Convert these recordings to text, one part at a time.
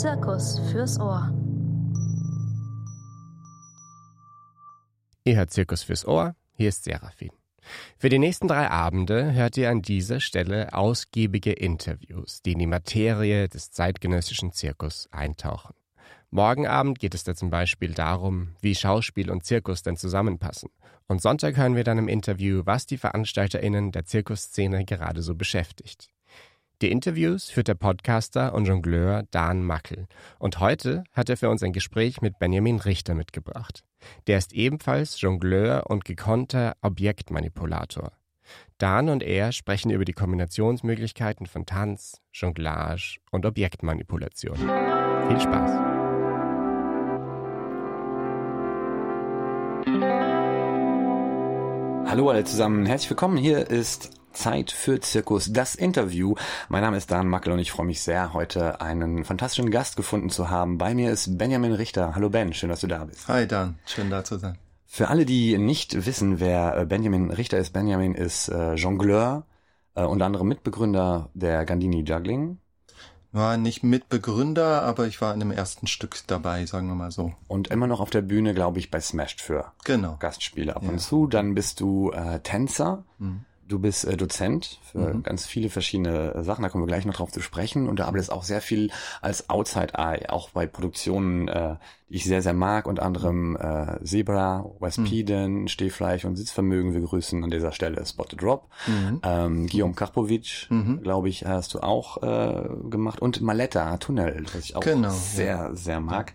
Zirkus fürs Ohr. Ihr hört Zirkus fürs Ohr, hier ist Seraphin. Für die nächsten drei Abende hört ihr an dieser Stelle ausgiebige Interviews, die in die Materie des zeitgenössischen Zirkus eintauchen. Morgen Abend geht es da zum Beispiel darum, wie Schauspiel und Zirkus denn zusammenpassen. Und Sonntag hören wir dann im Interview, was die VeranstalterInnen der Zirkusszene gerade so beschäftigt. Die Interviews führt der Podcaster und Jongleur Dan Mackel. Und heute hat er für uns ein Gespräch mit Benjamin Richter mitgebracht. Der ist ebenfalls Jongleur und gekonnter Objektmanipulator. Dan und er sprechen über die Kombinationsmöglichkeiten von Tanz, Jonglage und Objektmanipulation. Viel Spaß! Hallo alle zusammen, herzlich willkommen. Hier ist Zeit für Zirkus, das Interview. Mein Name ist Dan Mackel und ich freue mich sehr, heute einen fantastischen Gast gefunden zu haben. Bei mir ist Benjamin Richter. Hallo Ben, schön, dass du da bist. Hi Dan, schön da zu sein. Für alle, die nicht wissen, wer äh, Benjamin Richter ist, Benjamin ist äh, Jongleur, äh, unter anderem Mitbegründer der Gandini Juggling. War nicht Mitbegründer, aber ich war in dem ersten Stück dabei, sagen wir mal so. Und immer noch auf der Bühne, glaube ich, bei Smashed für genau. Gastspiele ab ja. und zu. Dann bist du äh, Tänzer. Mhm. Du bist äh, Dozent für mhm. ganz viele verschiedene äh, Sachen, da kommen wir gleich noch drauf zu sprechen. Und du arbeitest auch sehr viel als Outside Eye, auch bei Produktionen, äh, die ich sehr, sehr mag, unter anderem äh, Zebra, West mhm. Stehfleisch und Sitzvermögen. Wir grüßen an dieser Stelle Spotted Drop. Mhm. Ähm, Guillaume Karpovic, mhm. glaube ich, hast du auch äh, gemacht. Und Maletta Tunnel, was ich auch genau, sehr, ja. sehr mag.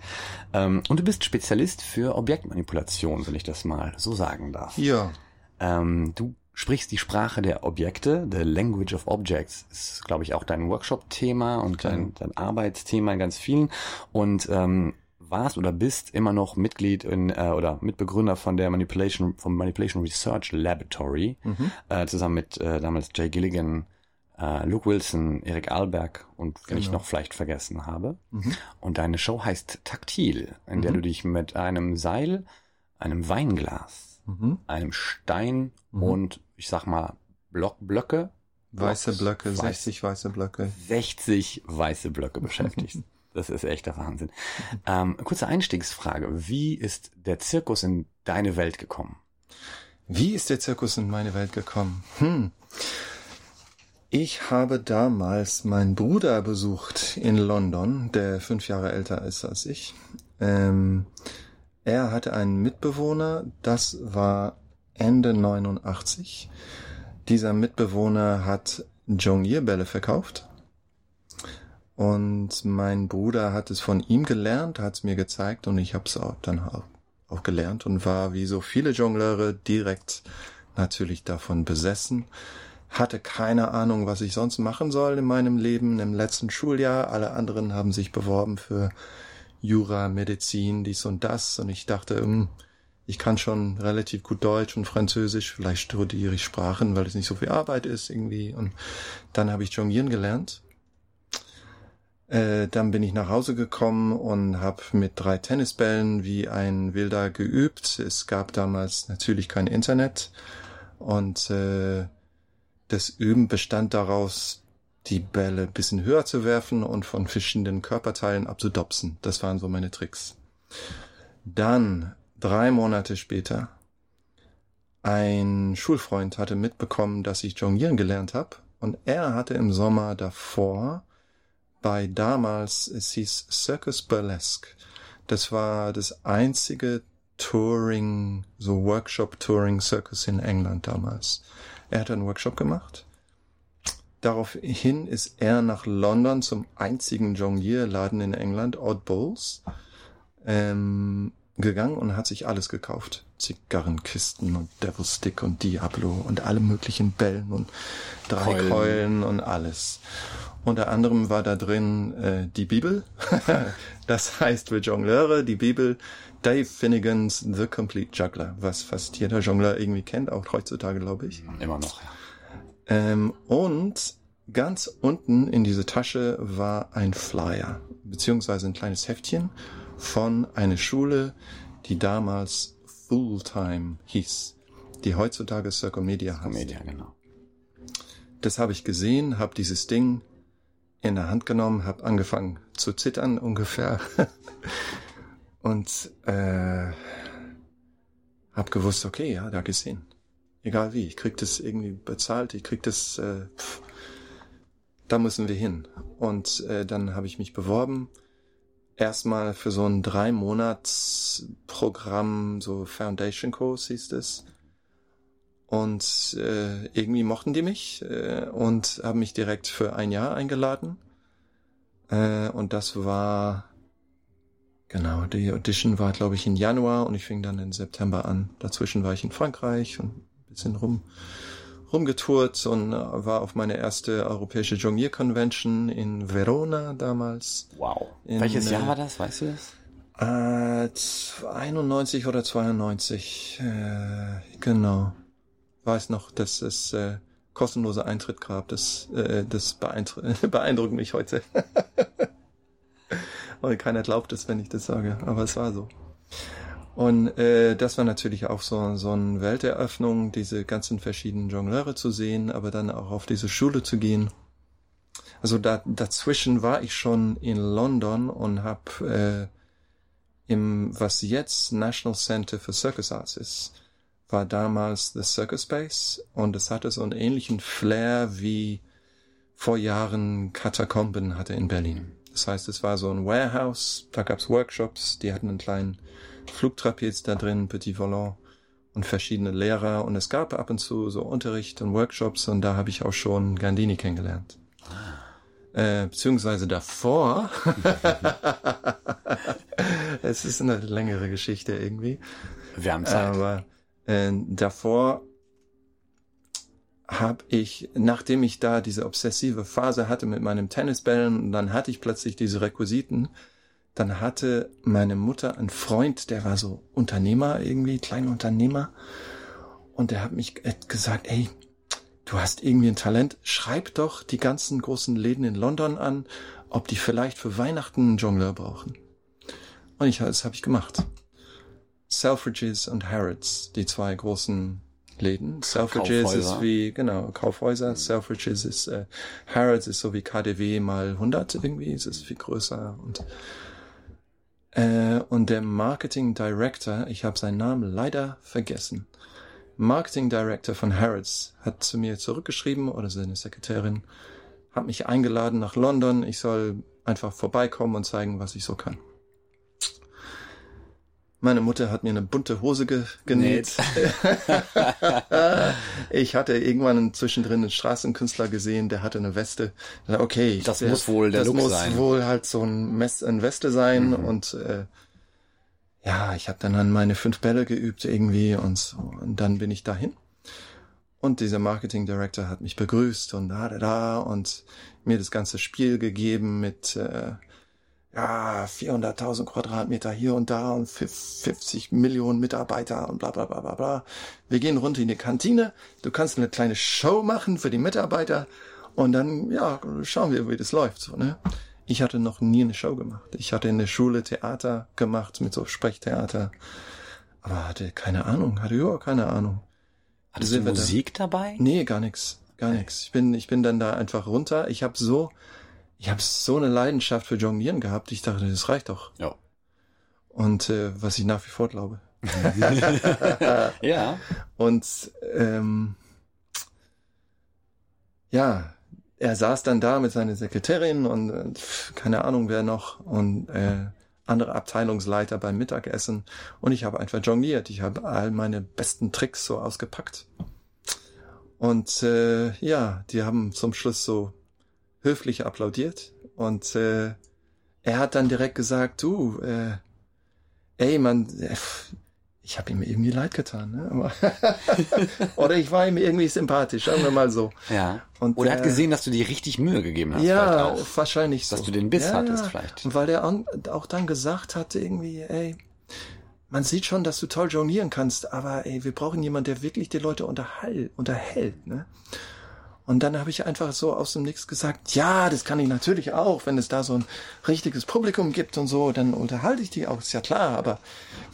Ähm, und du bist Spezialist für Objektmanipulation, wenn ich das mal so sagen darf. Ja. Ähm, du sprichst die Sprache der Objekte, the language of objects, ist, glaube ich, auch dein Workshop-Thema und dein, dein Arbeitsthema in ganz vielen. Und ähm, warst oder bist immer noch Mitglied in äh, oder Mitbegründer von der Manipulation vom Manipulation Research Laboratory mhm. äh, zusammen mit äh, damals Jay Gilligan, äh, Luke Wilson, Erik Alberg und wenn genau. ich noch vielleicht vergessen habe. Mhm. Und deine Show heißt Taktil, in mhm. der du dich mit einem Seil, einem Weinglas, mhm. einem Stein mhm. und ich sag mal, Block, Blöcke. Weiße Blöcke, weiß, 60 weiße Blöcke. 60 weiße Blöcke beschäftigt. das ist echter Wahnsinn. Ähm, kurze Einstiegsfrage. Wie ist der Zirkus in deine Welt gekommen? Wie ist der Zirkus in meine Welt gekommen? Hm. Ich habe damals meinen Bruder besucht in London, der fünf Jahre älter ist als ich. Ähm, er hatte einen Mitbewohner, das war Ende 89. Dieser Mitbewohner hat Jonglierbälle verkauft. Und mein Bruder hat es von ihm gelernt, hat es mir gezeigt und ich habe es auch dann auch, gelernt und war wie so viele Jongleure direkt natürlich davon besessen. Hatte keine Ahnung, was ich sonst machen soll in meinem Leben im letzten Schuljahr. Alle anderen haben sich beworben für Jura, Medizin, dies und das. Und ich dachte, mh, hm, ich kann schon relativ gut Deutsch und Französisch, vielleicht studiere ich Sprachen, weil es nicht so viel Arbeit ist irgendwie. Und dann habe ich Jonglieren gelernt. Äh, dann bin ich nach Hause gekommen und habe mit drei Tennisbällen wie ein Wilder geübt. Es gab damals natürlich kein Internet und äh, das Üben bestand daraus, die Bälle bisschen höher zu werfen und von verschiedenen Körperteilen abzudopsen. Das waren so meine Tricks. Dann drei Monate später, ein Schulfreund hatte mitbekommen, dass ich jonglieren gelernt habe und er hatte im Sommer davor bei damals, es hieß Circus Burlesque. Das war das einzige Touring, so Workshop Touring Circus in England damals. Er hat einen Workshop gemacht. Daraufhin ist er nach London zum einzigen Jonglierladen in England, Odd Bulls. Ähm, gegangen und hat sich alles gekauft. Zigarrenkisten und Devil Stick und Diablo und alle möglichen Bällen und drei Keulen, Keulen und alles. Unter anderem war da drin äh, die Bibel. das heißt für Jongleure die Bibel Dave Finnegans The Complete Juggler, was fast jeder Jongleur irgendwie kennt, auch heutzutage glaube ich. Immer noch, ja. Ähm, und ganz unten in diese Tasche war ein Flyer, beziehungsweise ein kleines Heftchen von einer Schule, die damals Fulltime hieß, die heutzutage Circle Media heißt. Media, genau. Das habe ich gesehen, habe dieses Ding in der Hand genommen, habe angefangen zu zittern ungefähr und äh, habe gewusst, okay, ja, da gesehen. Egal wie, ich krieg das irgendwie bezahlt, ich krieg das, äh, pff, da müssen wir hin. Und äh, dann habe ich mich beworben, erstmal für so ein drei Monats Programm, so Foundation Course hieß es. Und äh, irgendwie mochten die mich äh, und haben mich direkt für ein Jahr eingeladen. Äh, und das war, genau, die Audition war, glaube ich, im Januar und ich fing dann im September an. Dazwischen war ich in Frankreich und ein bisschen rum, rumgetourt und äh, war auf meine erste europäische Jonglier-Convention in Verona damals. Wow. In, Welches Jahr äh, war das, weißt du das? Äh, 91 oder 92, äh, genau. Weiß noch, dass es äh, kostenloser Eintritt gab. Das, äh, das beeindru beeindruckt mich heute. Weil keiner glaubt es, wenn ich das sage, aber es war so. Und äh, das war natürlich auch so, so eine Welteröffnung, diese ganzen verschiedenen Jongleure zu sehen, aber dann auch auf diese Schule zu gehen. Also da, dazwischen war ich schon in London und habe äh, im, was jetzt National Center for Circus Arts ist, war damals The Circus Space und es hatte so einen ähnlichen Flair wie vor Jahren Katakomben hatte in Berlin. Das heißt, es war so ein Warehouse, da gab's Workshops, die hatten einen kleinen Flugtrapez da drin, Petit Volant und verschiedene Lehrer und es gab ab und zu so Unterricht und Workshops und da habe ich auch schon Gandini kennengelernt. Äh, beziehungsweise davor. es ist eine längere Geschichte irgendwie. Wir haben Zeit. Aber äh, davor habe ich, nachdem ich da diese obsessive Phase hatte mit meinem Tennisbällen, dann hatte ich plötzlich diese Requisiten, dann hatte meine Mutter einen Freund, der war so Unternehmer irgendwie, kleiner Unternehmer, und der hat mich äh, gesagt, ey, du hast irgendwie ein Talent, schreib doch die ganzen großen Läden in London an, ob die vielleicht für Weihnachten einen Jongleur brauchen. Und ich, das habe ich gemacht. Selfridges und Harrods, die zwei großen Läden. Selfridges Kaufhäuser. ist wie, genau, Kaufhäuser. Selfridges ist, äh, Harrods ist so wie KDW mal 100 irgendwie, es ist viel größer und äh, und der Marketing Director, ich habe seinen Namen leider vergessen. Marketing Director von Harrods hat zu mir zurückgeschrieben oder seine Sekretärin hat mich eingeladen nach London. Ich soll einfach vorbeikommen und zeigen, was ich so kann. Meine Mutter hat mir eine bunte Hose ge genäht. ich hatte irgendwann zwischendrin einen Straßenkünstler gesehen, der hatte eine Weste. Okay, Das der, muss wohl der das Look muss sein. wohl halt so ein, Mess, ein Weste sein Mhm. und äh, ja, ich habe dann an meine fünf Bälle geübt irgendwie und so. Und dann bin ich dahin. Und dieser Marketing Director hat mich begrüßt und da, da, da und mir das ganze Spiel gegeben mit äh, ja 400.000 Quadratmeter hier und da und 50 Millionen Mitarbeiter und bla bla bla bla bla. Wir gehen runter in die Kantine. Du kannst eine kleine Show machen für die Mitarbeiter und dann ja schauen wir, wie das läuft so ne. Ich hatte noch nie eine Show gemacht. Ich hatte in der Schule Theater gemacht mit so Sprechtheater, aber hatte keine Ahnung, hatte überhaupt keine Ahnung. Hattest du wir da. Musik dabei? Nee, gar nix, gar nix. Ich bin, ich bin dann da einfach runter. Ich habe so, ich habe so eine Leidenschaft für Jonglieren gehabt. Ich dachte, das reicht doch. Ja. Und äh, was ich nach wie vor glaube. Ja. Und ähm, ja, er saß dann da mit seiner Sekretärin und äh, keine Ahnung wer noch und äh, andere Abteilungsleiter beim Mittagessen und ich habe einfach jongliert. Ich habe all meine besten Tricks so ausgepackt. Und äh, ja, die haben zum Schluss so höflich applaudiert und äh, er hat dann direkt gesagt, du, äh, ey, man, äh, ich habe ihm irgendwie leid getan, ne? Oder ich war ihm irgendwie sympathisch, sagen wir mal so. Ja. Und Oder er hat der- gesehen, dass du dir richtig Mühe gegeben hast. ja, auch. wahrscheinlich so. Dass du den Biss ja, hattest vielleicht. Und weil an, auch dann gesagt hatte, irgendwie, ey, man sieht schon, dass du toll jonglieren kannst, aber ey, wir brauchen jemanden, der wirklich die Leute unterhält, unterhält, ne? Und dann habe ich einfach so aus dem Nix gesagt, ja, das kann ich natürlich auch, wenn es da so ein richtiges Publikum gibt und so, dann unterhalte ich die auch, ist ja klar, aber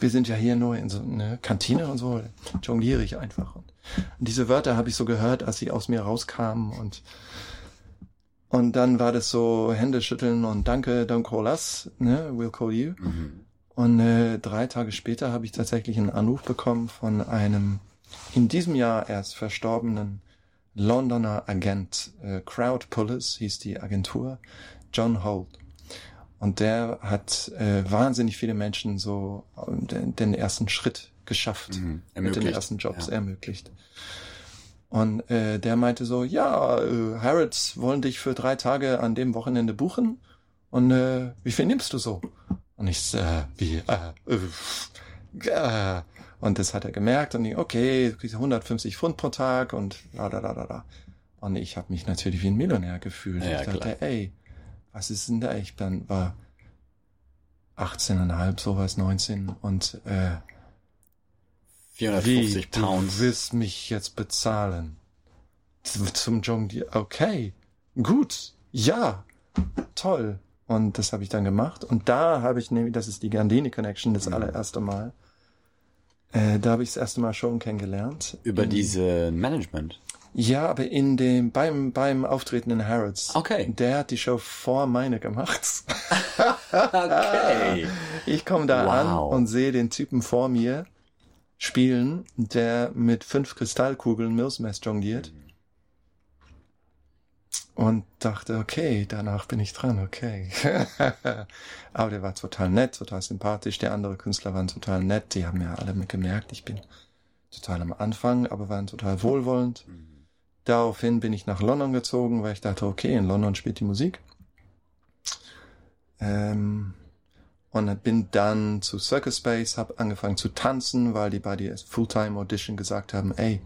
wir sind ja hier nur in so einer Kantine und so, jongliere ich einfach. Und diese Wörter habe ich so gehört, als sie aus mir rauskamen und Und dann war das so Hände schütteln und danke, don't call us, ne, we'll call you. Mhm. Und äh, drei Tage später habe ich tatsächlich einen Anruf bekommen von einem in diesem Jahr erst verstorbenen Londoner Agent, äh, Crowd Pullers hieß die Agentur, John Holt. Und der hat äh, wahnsinnig viele Menschen so äh, den, den ersten Schritt geschafft, Mhm. mit den ersten Jobs Ja. ermöglicht. Und äh, der meinte so, ja, äh, Harrods wollen dich für drei Tage an dem Wochenende buchen. Und äh, wie viel nimmst du so? Und ich äh, wie, äh, äh, äh. Und das hat er gemerkt und ich, okay, du kriegst 150 Pfund pro Tag und la da da da da. Und ich habe mich natürlich wie ein Millionär gefühlt. Ja, ich dachte, klar. ey, was ist denn da? Ich dann war 18,5, sowas, 19 und äh, 450 wie, Pounds. Du wirst mich jetzt bezahlen. Zum Jonglieren. Okay. Gut. Ja. Toll. Und das habe ich dann gemacht. Und da habe ich nämlich, das ist die Gandini Connection, das Mhm. allererste Mal. Äh, da habe ich das erste Mal schon kennengelernt. Über In- diese Management. Ja, aber in dem, beim, beim Auftreten in Harrods. Okay. Der hat die Show vor meine gemacht. Okay. Ich komme da Wow. an und sehe den Typen vor mir spielen, der mit fünf Kristallkugeln Millsmess jongliert. Und dachte, okay, danach bin ich dran, okay. Aber der war total nett, total sympathisch. Der andere Künstler waren total nett. Die haben ja alle gemerkt, ich bin total am Anfang, aber waren total wohlwollend. Daraufhin bin ich nach London gezogen, weil ich dachte, okay, in London spielt die Musik. Ähm, und bin dann zu Circus Space, habe angefangen zu tanzen, weil die bei der Fulltime Audition gesagt haben, ey,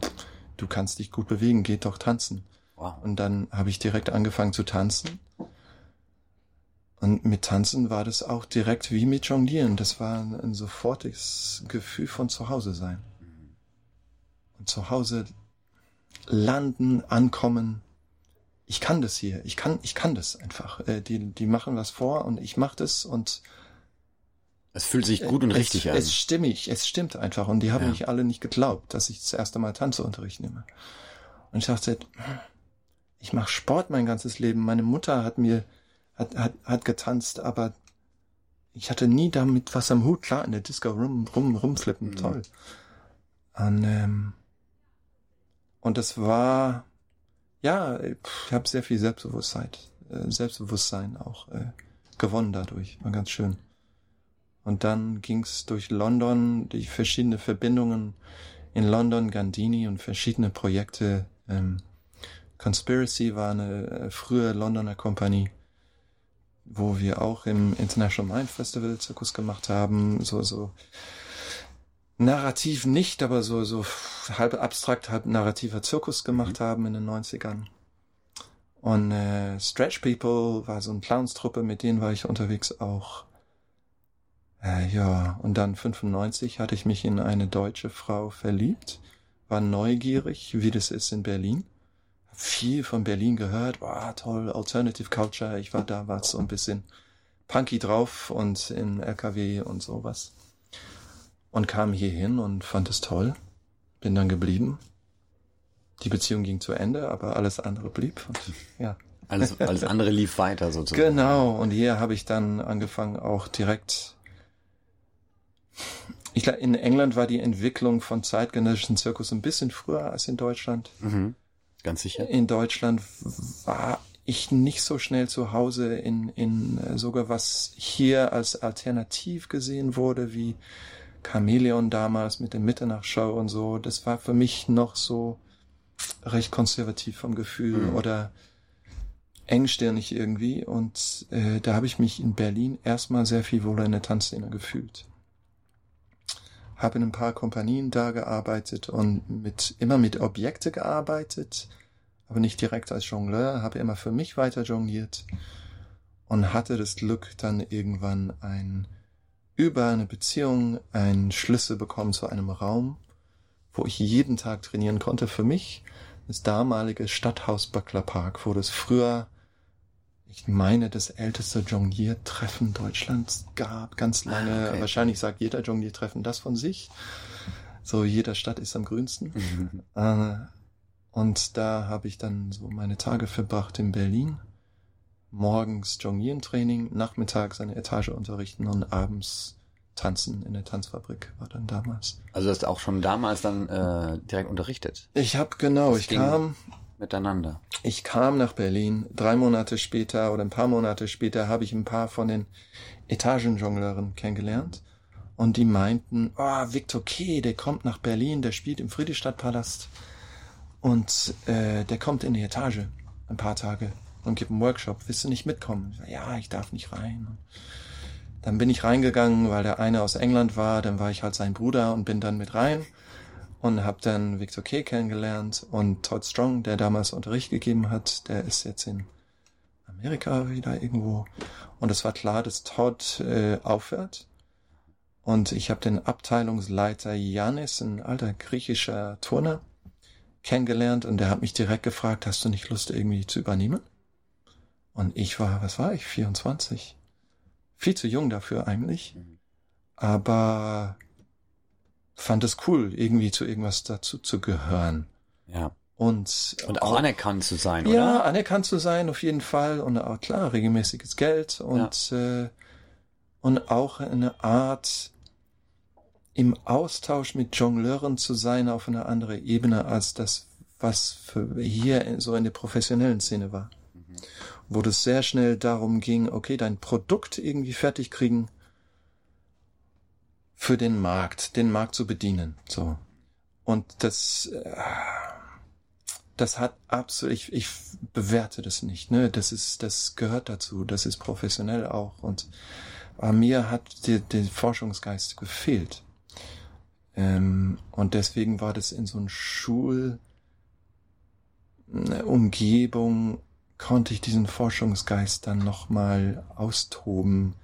du kannst dich gut bewegen, geh doch tanzen. Wow. Und dann habe ich direkt angefangen zu tanzen. Und mit Tanzen war das auch direkt wie mit Jonglieren. Das war ein, ein sofortiges Gefühl von zu Hause sein. Und zu Hause landen, ankommen. Ich kann das hier. Ich kann, ich kann das einfach. Äh, Die, die machen was vor und ich mache das und Es fühlt sich gut und es, richtig an. Es stimmig, es stimmt einfach. Und die haben Ja. mich alle nicht geglaubt, dass ich das erste Mal Tanzunterricht nehme. Und ich dachte, ich mache Sport mein ganzes Leben. Meine Mutter hat mir, hat, hat, hat getanzt, aber ich hatte nie damit was am Hut. Klar, in der Disco rum, rum, rumflippen, Mhm. toll. Und, ähm, und das war, ja, ich habe sehr viel Selbstbewusstsein, äh, Selbstbewusstsein auch äh, gewonnen dadurch. War ganz schön. Und dann ging's durch London, die verschiedene Verbindungen in London, Gandini und verschiedene Projekte. Ähm, Conspiracy war eine äh, frühe Londoner Kompanie, wo wir auch im International Mind Festival Zirkus gemacht haben. So, so narrativ nicht, aber so, so halb abstrakt, halb narrativer Zirkus gemacht haben in den 90ern. Und äh, Stretch People war so eine Clownstruppe, mit denen war ich unterwegs auch. Äh, ja, und dann 95 hatte ich mich in eine deutsche Frau verliebt, war neugierig, wie das ist in Berlin. Viel von Berlin gehört, war toll, Alternative Culture, ich war da, war so ein bisschen punky drauf und im LKW und sowas. Und kam hier hin und fand es toll, bin dann geblieben. Die Beziehung ging zu Ende, aber alles andere blieb. Und, ja. Alles, alles andere lief weiter sozusagen. Genau, und hier habe ich dann angefangen auch direkt. Ich glaube, in England war die Entwicklung von zeitgenössischen Zirkus ein bisschen früher als in Deutschland. Mhm. Ganz sicher. In Deutschland war ich nicht so schnell zu Hause in, in äh, sogar was hier als alternativ gesehen wurde, wie Chameleon damals mit der Mitternachtshow und so. Das war für mich noch so recht konservativ vom Gefühl Mhm. oder engstirnig irgendwie. Und äh, da habe ich mich in Berlin erstmal sehr viel wohler in der Tanzszene gefühlt. Habe in ein paar Kompanien da gearbeitet und mit immer mit Objekte gearbeitet, aber nicht direkt als Jongleur, habe immer für mich weiter jongliert und hatte das Glück, dann irgendwann ein über eine Beziehung einen Schlüssel bekommen zu einem Raum, wo ich jeden Tag trainieren konnte für mich. Das damalige Stadthaus Böckler Park, wo das früher, ich meine, das älteste Jongliertreffen Deutschlands gab, ganz lange. Ah, okay. Wahrscheinlich sagt jeder Jongliertreffen das von sich. So, jeder Stadt ist am grünsten. Mhm. Äh, und da habe ich dann so meine Tage verbracht in Berlin. morgens Jonglieren-Training, nachmittags eine Etage unterrichten und abends tanzen in der Tanzfabrik war dann damals. Also hast du auch schon damals dann äh, direkt unterrichtet? Ich habe genau, Das ich ging kam, Miteinander. ich kam nach Berlin. Drei Monate später oder ein paar Monate später habe ich ein paar von den Etagenjongleuren kennengelernt. Und die meinten, oh, Victor K., der kommt nach Berlin, der spielt im Friedrichstadtpalast. Und äh, der kommt in die Etage ein paar Tage und gibt einen Workshop. Willst du nicht mitkommen? Ich sag, ja, ich darf nicht rein. Dann bin ich reingegangen, weil der eine aus England war. Dann war ich halt sein Bruder und bin dann mit rein und habe dann Victor K. kennengelernt und Todd Strong, der damals Unterricht gegeben hat, der ist jetzt in Amerika wieder irgendwo. Und es war klar, dass Todd äh, aufhört. Und ich habe den Abteilungsleiter Janis, ein alter griechischer Turner, kennengelernt und der hat mich direkt gefragt, hast du nicht Lust irgendwie zu übernehmen? Und ich war, was war ich, 24? Viel zu jung dafür eigentlich. Aber fand es cool, irgendwie zu irgendwas dazu zu gehören. Ja. Und, Und auch anerkannt zu sein, ja, oder? anerkannt zu sein, auf jeden Fall. Und auch klar, regelmäßiges Geld und, äh, und auch eine Art im Austausch mit Jongleuren zu sein auf einer anderen Ebene als das, was für hier so in der professionellen Szene war. Wo das sehr schnell darum ging, okay, dein Produkt irgendwie fertig kriegen für den Markt, den Markt zu bedienen, so. Und das, äh, das hat absolut, ich, ich bewerte das nicht, ne, das ist, das gehört dazu, das ist professionell auch und mir hat der, der Forschungsgeist gefehlt. Ähm, und deswegen war das in so einer Schul, eine Umgebung, konnte ich diesen Forschungsgeist dann nochmal austoben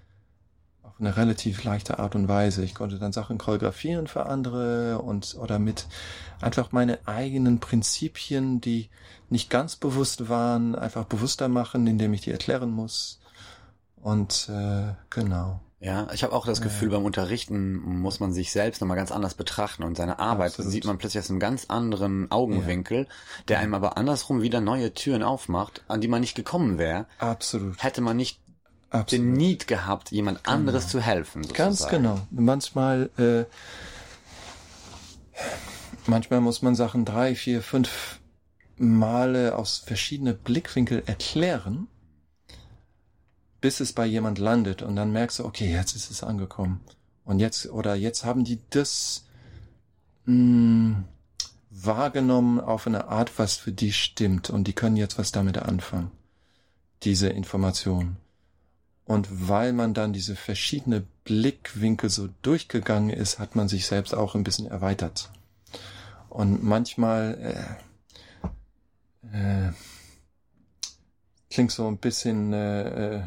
eine relativ leichte Art und Weise. Ich konnte dann Sachen choreografieren für andere und oder mit einfach meine eigenen Prinzipien, die nicht ganz bewusst waren, einfach bewusster machen, indem ich die erklären muss. Und äh, genau. Ja, ich habe auch das Gefühl, beim Unterrichten muss man sich selbst nochmal ganz anders betrachten und seine Arbeit Absolut. sieht man plötzlich aus einem ganz anderen Augenwinkel, der einem aber andersrum wieder neue Türen aufmacht, an die man nicht gekommen wäre, Absolut. hätte man nicht den Absolut. Need gehabt, jemand anderes zu helfen. Sozusagen. Ganz genau. Manchmal, äh, manchmal muss man Sachen drei, vier, fünf Male aus verschiedenen Blickwinkel erklären, bis es bei jemand landet und dann merkst du, okay, jetzt ist es angekommen. Und jetzt, oder jetzt haben die das mh, wahrgenommen auf eine Art, was für die stimmt und die können jetzt was damit anfangen. Diese Information. Und weil man dann diese verschiedene Blickwinkel so durchgegangen ist, hat man sich selbst auch ein bisschen erweitert. Und manchmal äh, äh, klingt so ein bisschen äh, äh,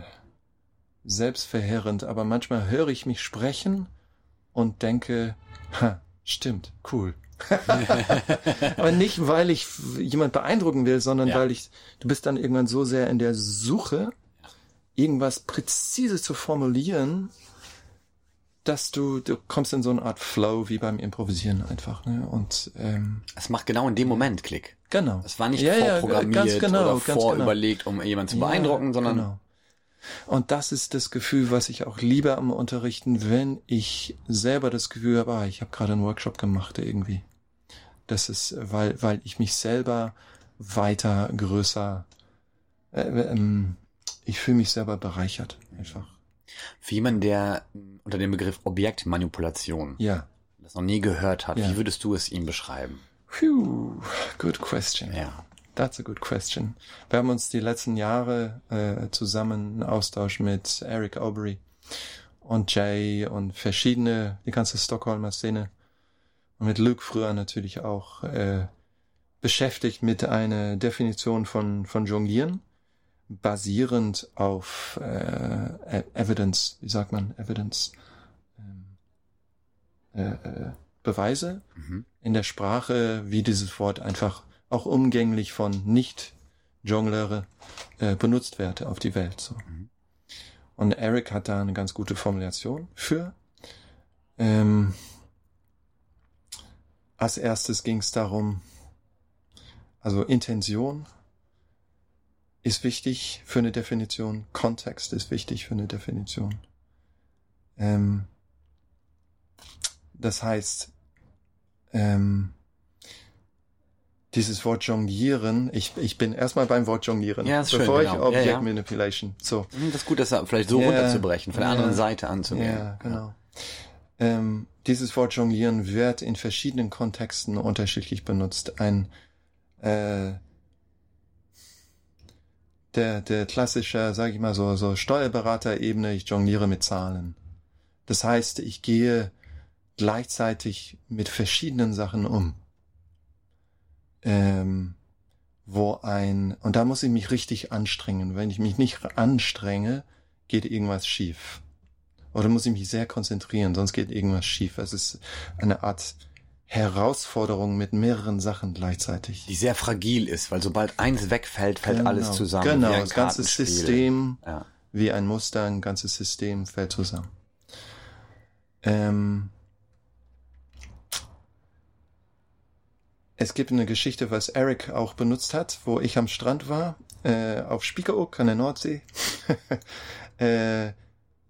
selbstverheerend, aber manchmal höre ich mich sprechen und denke, ha, stimmt, cool. aber nicht, weil ich jemand beeindrucken will, sondern Ja. weil ich, du bist dann irgendwann so sehr in der Suche, irgendwas präzise zu formulieren, dass du, du kommst in so eine Art Flow wie beim Improvisieren einfach, ne? Und ähm, Es macht genau in dem Moment Klick. genau. Es war nicht Ja, ja, vorprogrammiert ganz genau, oder genau. vorüberlegt, um jemanden zu beeindrucken, Ja, sondern genau. Und das ist das Gefühl, was ich auch liebe am Unterrichten, wenn ich selber das Gefühl habe, ah, ich habe gerade einen Workshop gemacht irgendwie. Das ist, weil, weil ich mich selber weiter, größer, äh, ähm, ich fühle mich selber bereichert einfach. für jemanden, der mh, unter dem Begriff Objektmanipulation Ja. das noch nie gehört hat, Ja. wie würdest du es ihm beschreiben? Phew, good question. Ja. That's a good question. Wir haben uns die letzten Jahre äh, zusammen einen Austausch mit Eric Aubrey und Jay und verschiedene, die ganze Stockholmer Szene und mit Luke früher natürlich auch äh, beschäftigt mit einer Definition von, von Jonglieren, basierend auf äh, E- Evidence, wie sagt man, Evidence, ähm, äh, äh, Beweise Mhm. in der Sprache, wie dieses Wort einfach auch umgänglich von Nicht-Jongleure äh, benutzt wird auf die Welt. So. Und Eric hat da eine ganz gute Formulation für. Ähm, als erstes ging es darum, also Intention ist wichtig für eine Definition. Kontext ist wichtig für eine Definition. Ähm, das heißt, ähm, dieses Wort jonglieren, ich, ich bin erstmal beim Wort jonglieren, Ja, ist schön, bevor ich genau. Object Ja, ja. Manipulation. So. Hm, Das ist gut, das vielleicht so Ja. runterzubrechen, von der anderen Seite anzugehen. Ja, genau. Ähm, dieses Wort jonglieren wird in verschiedenen Kontexten unterschiedlich benutzt. Ein äh, der, der klassische, sage ich mal so, so Steuerberaterebene, ich jongliere mit Zahlen. Das heißt, ich gehe gleichzeitig mit verschiedenen Sachen um. Ähm, wo ein, und da muss ich mich richtig anstrengen. Wenn ich mich nicht anstrenge, geht irgendwas schief. Oder muss ich mich sehr konzentrieren, sonst geht irgendwas schief. Es ist eine Art Herausforderung mit mehreren Sachen gleichzeitig. Die sehr fragil ist, weil sobald eins wegfällt, fällt Genau. alles zusammen. Genau, das ganze. System, Ja. wie ein Muster, ein ganzes System fällt zusammen. Ähm, es gibt eine Geschichte, was Eric auch benutzt hat, wo ich am Strand war, äh, auf Spiekeroog an der Nordsee. äh,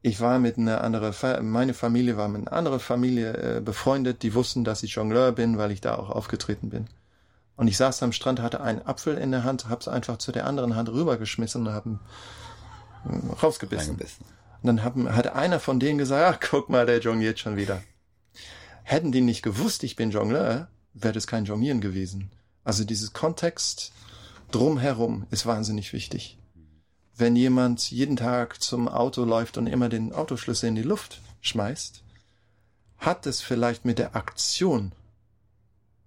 ich war mit einer anderen, Fa meine Familie war mit einer anderen Familie äh, befreundet, die wussten, dass ich Jongleur bin, weil ich da auch aufgetreten bin. Und ich saß am Strand, hatte einen Apfel in der Hand, hab's einfach zu der anderen Hand rübergeschmissen und hab ihn äh, rausgebissen. Und dann haben, hat einer von denen gesagt, ach, guck mal, der jongliert schon wieder. Hätten die nicht gewusst, ich bin Jongleur, wäre das kein Jonglieren gewesen. Also dieses Kontext drumherum ist wahnsinnig wichtig. Wenn jemand jeden Tag zum Auto läuft und immer den Autoschlüssel in die Luft schmeißt, hat es vielleicht mit der Aktion,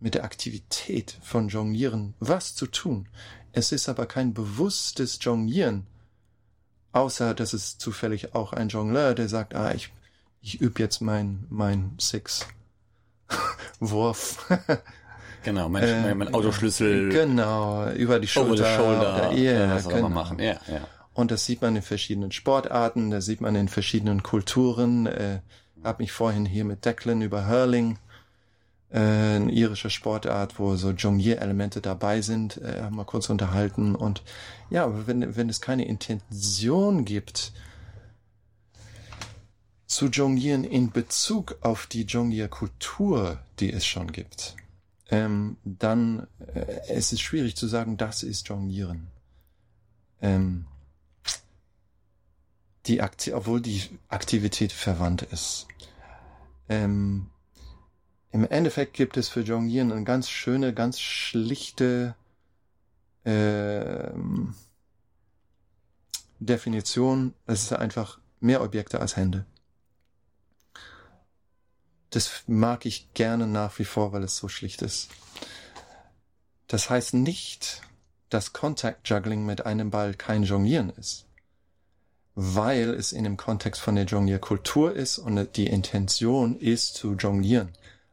mit der Aktivität von Jonglieren was zu tun. Es ist aber kein bewusstes Jonglieren, außer dass es zufällig auch ein Jongleur, der sagt, ah, ich, ich übe jetzt mein, mein Six. Wurf. Genau, mein, Äh, mein Autoschlüssel Genau, über die Schulter. over the shoulder. Ja, was genau. man machen? Ja, ja. Und das sieht man in verschiedenen Sportarten, das sieht man in verschiedenen Kulturen. Äh, hab mich vorhin hier mit Declan über Hurling, äh, eine irische Sportart, wo so Jonglier-Elemente dabei sind, äh, haben wir kurz unterhalten. Und ja, wenn, wenn es keine Intention gibt, zu jonglieren in Bezug auf die Jonglierkultur, die es schon gibt, ähm, dann äh, es ist schwierig zu sagen, das ist Jonglieren. Ähm, die Akti obwohl die Aktivität verwandt ist. Ähm, Im Endeffekt gibt es für Jonglieren eine ganz schöne, ganz schlichte ähm, Definition. Es ist einfach mehr Objekte als Hände. Das mag ich gerne nach wie vor, weil es so schlicht ist. Das heißt nicht, dass Contact Juggling mit einem Ball kein Jonglieren ist, weil es in dem Kontext von der Jonglierkultur ist und die Intention ist zu jonglieren.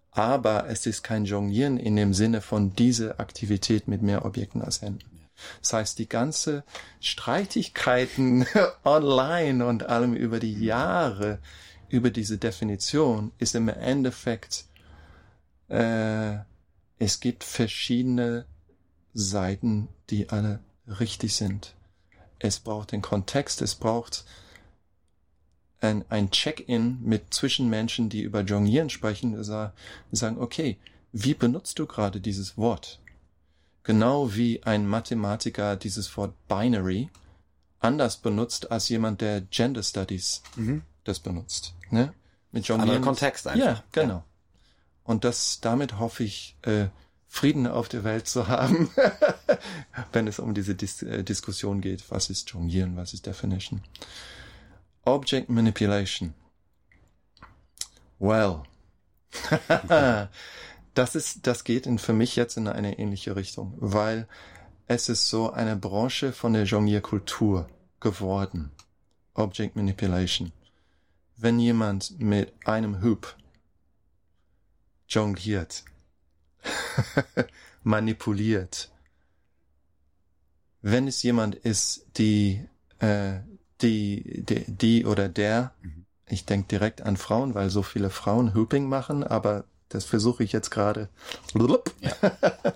Aber es ist kein Jonglieren in dem Sinne von dieser Aktivität mit mehr Objekten als Händen. Das heißt, die ganze Streitigkeiten online und allem über die Jahre über diese Definition ist im Endeffekt, äh, es gibt verschiedene Seiten, die alle richtig sind. Es braucht den Kontext, es braucht ein, ein Check-in mit Zwischenmenschen, die über Jonglieren sprechen, sagen, okay, wie benutzt du gerade dieses Wort? Genau wie ein Mathematiker dieses Wort Binary anders benutzt als jemand, der Gender Studies Mhm. das benutzt. Ne? Mit Anderer Jonglieren. Kontext einfach. Ja, genau. Und das, damit hoffe ich, äh, Frieden auf der Welt zu haben, wenn es um diese Dis äh, Diskussion geht, was ist Jonglieren, was ist Definition. Object Manipulation. Well. das ist, das geht in, für mich jetzt in eine ähnliche Richtung, weil es ist so eine Branche von der Jonglierkultur geworden. Object Manipulation. Wenn jemand mit einem Hub jongliert, manipuliert, wenn es jemand ist, die, äh, die, die, die oder der, Mhm. ich denke direkt an Frauen, weil so viele Frauen Hooping machen, aber das versuche ich jetzt gerade.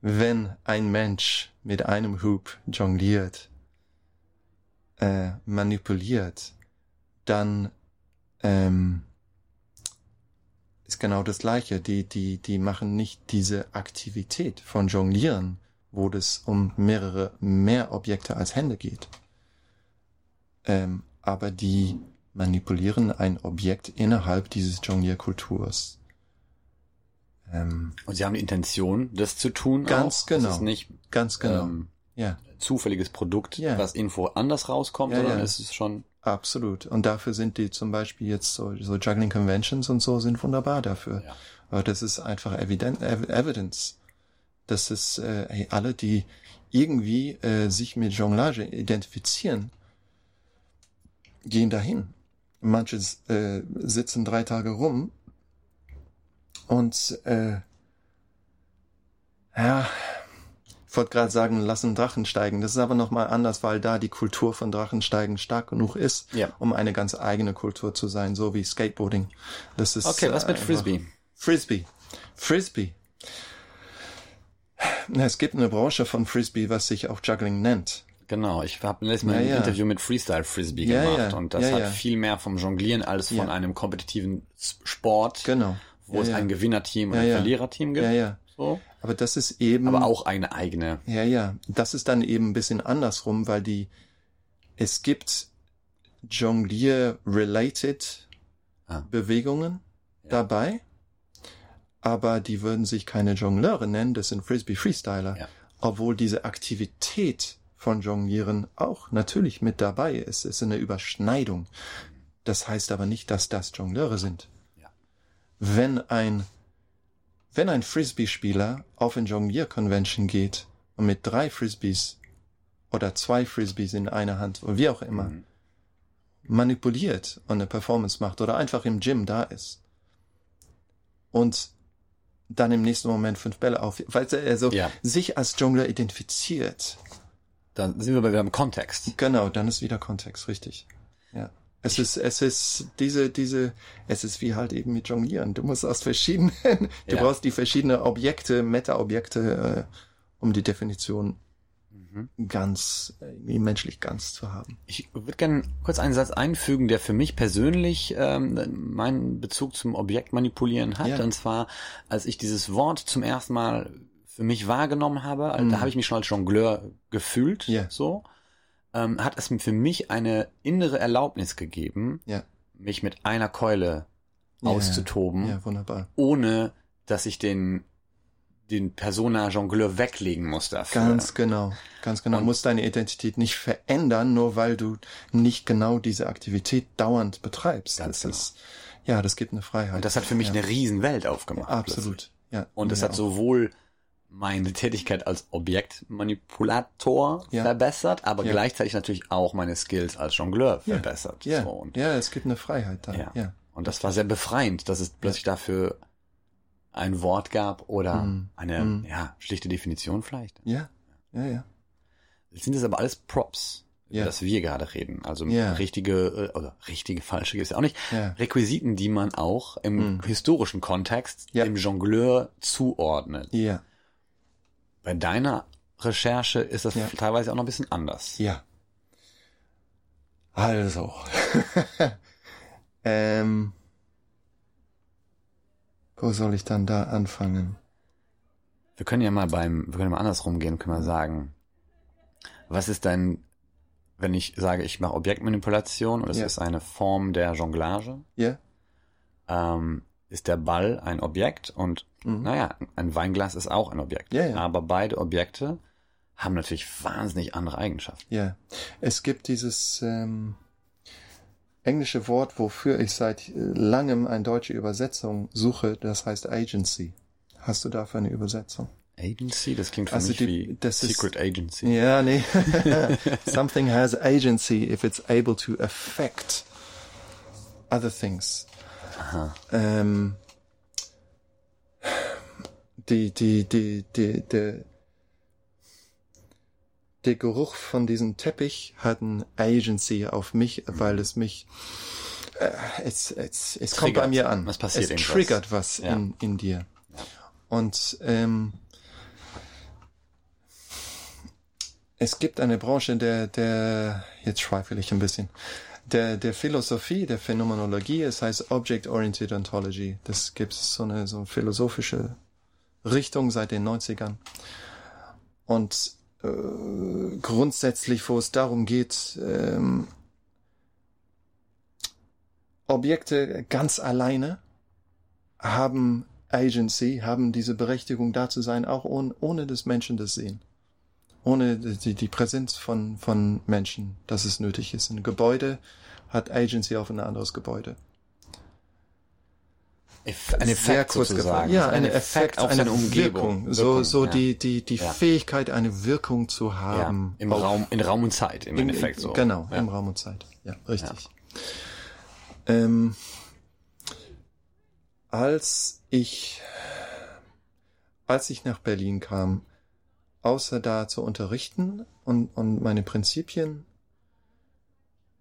wenn ein Mensch mit einem Hub jongliert, äh, manipuliert, dann ähm, ist genau das Gleiche. Die, die, die machen nicht diese Aktivität von Jonglieren, wo es um mehrere mehr Objekte als Hände geht. Ähm, aber die manipulieren ein Objekt innerhalb dieses Jonglierkulturs. Ähm, Und sie haben die Intention, das zu tun. Ganz auch. genau. Das ist nicht ganz genau. Ähm, ja. zufälliges Produkt, ja. was irgendwo anders rauskommt, ja, sondern ja. es ist schon. Absolut. Und dafür sind die zum Beispiel jetzt so, so Juggling Conventions und so sind wunderbar dafür. Ja. Aber das ist einfach Evident, Evidence. Das ist äh, hey, alle, die irgendwie äh, sich mit Jonglage identifizieren, gehen dahin. Manche äh, sitzen drei Tage rum und äh, ja, wollte gerade sagen, lassen Drachen steigen. Das ist aber nochmal anders, weil da die Kultur von Drachensteigen stark genug ist, Ja. um eine ganz eigene Kultur zu sein, so wie Skateboarding. Das ist Okay, was mit äh, Frisbee? Frisbee. Frisbee. Es gibt eine Branche von Frisbee, was sich auch Juggling nennt. Genau, ich habe letztes Mal Ja, ein ja. Interview mit Freestyle Frisbee Ja, gemacht und das hat ja. viel mehr vom Jonglieren als von einem kompetitiven Sport, Genau. wo es ein Gewinnerteam und ein. Verliererteam gibt. Ja, ja. So. Aber das ist eben. Aber auch eine eigene. Ja, ja. Das ist dann eben ein bisschen andersrum, weil die, es gibt Jonglier-related Ah. Bewegungen Ja. dabei, aber die würden sich keine Jongleure nennen, das sind Frisbee-Freestyler. Ja. Obwohl diese Aktivität von Jonglieren auch natürlich mit dabei ist. Es ist eine Überschneidung. Das heißt aber nicht, dass das Jongleure sind. Ja. Wenn ein wenn ein Frisbee-Spieler auf ein Jonglier-Convention geht und mit drei Frisbees oder zwei Frisbees in einer Hand oder wie auch immer Mhm. manipuliert und eine Performance macht oder einfach im Gym da ist und dann im nächsten Moment fünf Bälle auf, weil er also Ja. sich als Jongler identifiziert. Dann sind wir wieder im Kontext. Genau, dann ist wieder Kontext, richtig. Ja. Es ist, es ist diese, diese, es ist wie halt eben mit Jonglieren. Du musst aus verschiedenen, du Ja. brauchst die verschiedenen Objekte, Meta-Objekte, äh, um die Definition Mhm. ganz, äh, menschlich ganz zu haben. Ich würde gerne kurz einen Satz einfügen, der für mich persönlich ähm, meinen Bezug zum Objekt manipulieren hat. Ja. Und zwar, als ich dieses Wort zum ersten Mal für mich wahrgenommen habe, also Mhm. da habe ich mich schon als Jongleur gefühlt, Ja. so, ähm, hat es für mich eine innere Erlaubnis gegeben, Ja. mich mit einer Keule Ja. auszutoben, Ja, wunderbar. ohne dass ich den den Persona Jongleur weglegen muss dafür. Ganz genau, ganz genau. Du Und- musst deine Identität nicht verändern, nur weil du nicht genau diese Aktivität dauernd betreibst. Ganz das ist, ja, das gibt eine Freiheit. Und das hat für mich ja. eine Welt aufgemacht. ja, plötzlich. absolut. Ja. Und es mir hat sowohl meine Tätigkeit als Objektmanipulator Ja. verbessert, aber Ja. gleichzeitig natürlich auch meine Skills als Jongleur Ja. verbessert. Ja, So, und, ja, es gibt eine Freiheit da. Ja. Und das war sehr befreiend, dass es plötzlich dafür ein Wort gab oder Mhm. eine Mhm. ja, schlichte Definition vielleicht. Ja, ja, ja. Jetzt sind es aber alles Props, über Ja. das wir gerade reden. Also richtige, äh, oder richtige, falsche gibt es ja auch nicht. Requisiten, die man auch im Mhm. historischen Kontext dem Jongleur zuordnet. Ja, Bei deiner Recherche ist das Ja. teilweise auch noch ein bisschen anders. ja. Also. ähm, wo soll ich dann da anfangen? Wir können ja mal beim, wir können mal andersrum gehen, können wir sagen, was ist dein, wenn ich sage, ich mache Objektmanipulation und es Ja. ist eine Form der Jonglage, Ja? ähm, ist der Ball ein Objekt und Mhm. naja, ein Weinglas ist auch ein Objekt. Ja, ja. Aber beide Objekte haben natürlich wahnsinnig andere Eigenschaften. Ja, es gibt dieses ähm, englische Wort, wofür ich seit äh, langem eine deutsche Übersetzung suche, das heißt Agency. Hast du dafür eine Übersetzung? Agency, das klingt für Also mich die- wie das ist- Secret Agency. Ja, nee. Something has agency if it's able to affect other things. Aha. Ähm, die, die, die, die, der, der Geruch von diesem Teppich hat ein Agency auf mich, weil es mich, äh, es, es, es kommt bei mir an. Es passiert es irgendwas. triggert was Ja. in, in dir. Und ähm, es gibt eine Branche der, der, jetzt schweifel ich ein bisschen, der, der Philosophie, der Phänomenologie, es heißt Object-Oriented Ontology. Das gibt es so eine, so eine philosophische Richtung seit den 90ern. Und äh, grundsätzlich, wo es darum geht, ähm, Objekte ganz alleine haben Agency, haben diese Berechtigung da zu sein, auch ohne, ohne dass Menschen das sehen. Ohne die, die Präsenz von, von Menschen, dass es nötig ist. Ein Gebäude hat Agency auf ein anderes Gebäude. Ein Effekt Sehr kurz sozusagen. Ja, ein, ein Effekt, auf eine Umgebung. Wirkung, so, so ja. die, die, die ja. Fähigkeit, eine Wirkung zu haben. Ja, Im Raum, in Raum und Zeit, im in, Endeffekt so. Genau, im Raum und Zeit. Ja, richtig. Ähm, als ich, als ich nach Berlin kam, außer da zu unterrichten und, und meine Prinzipien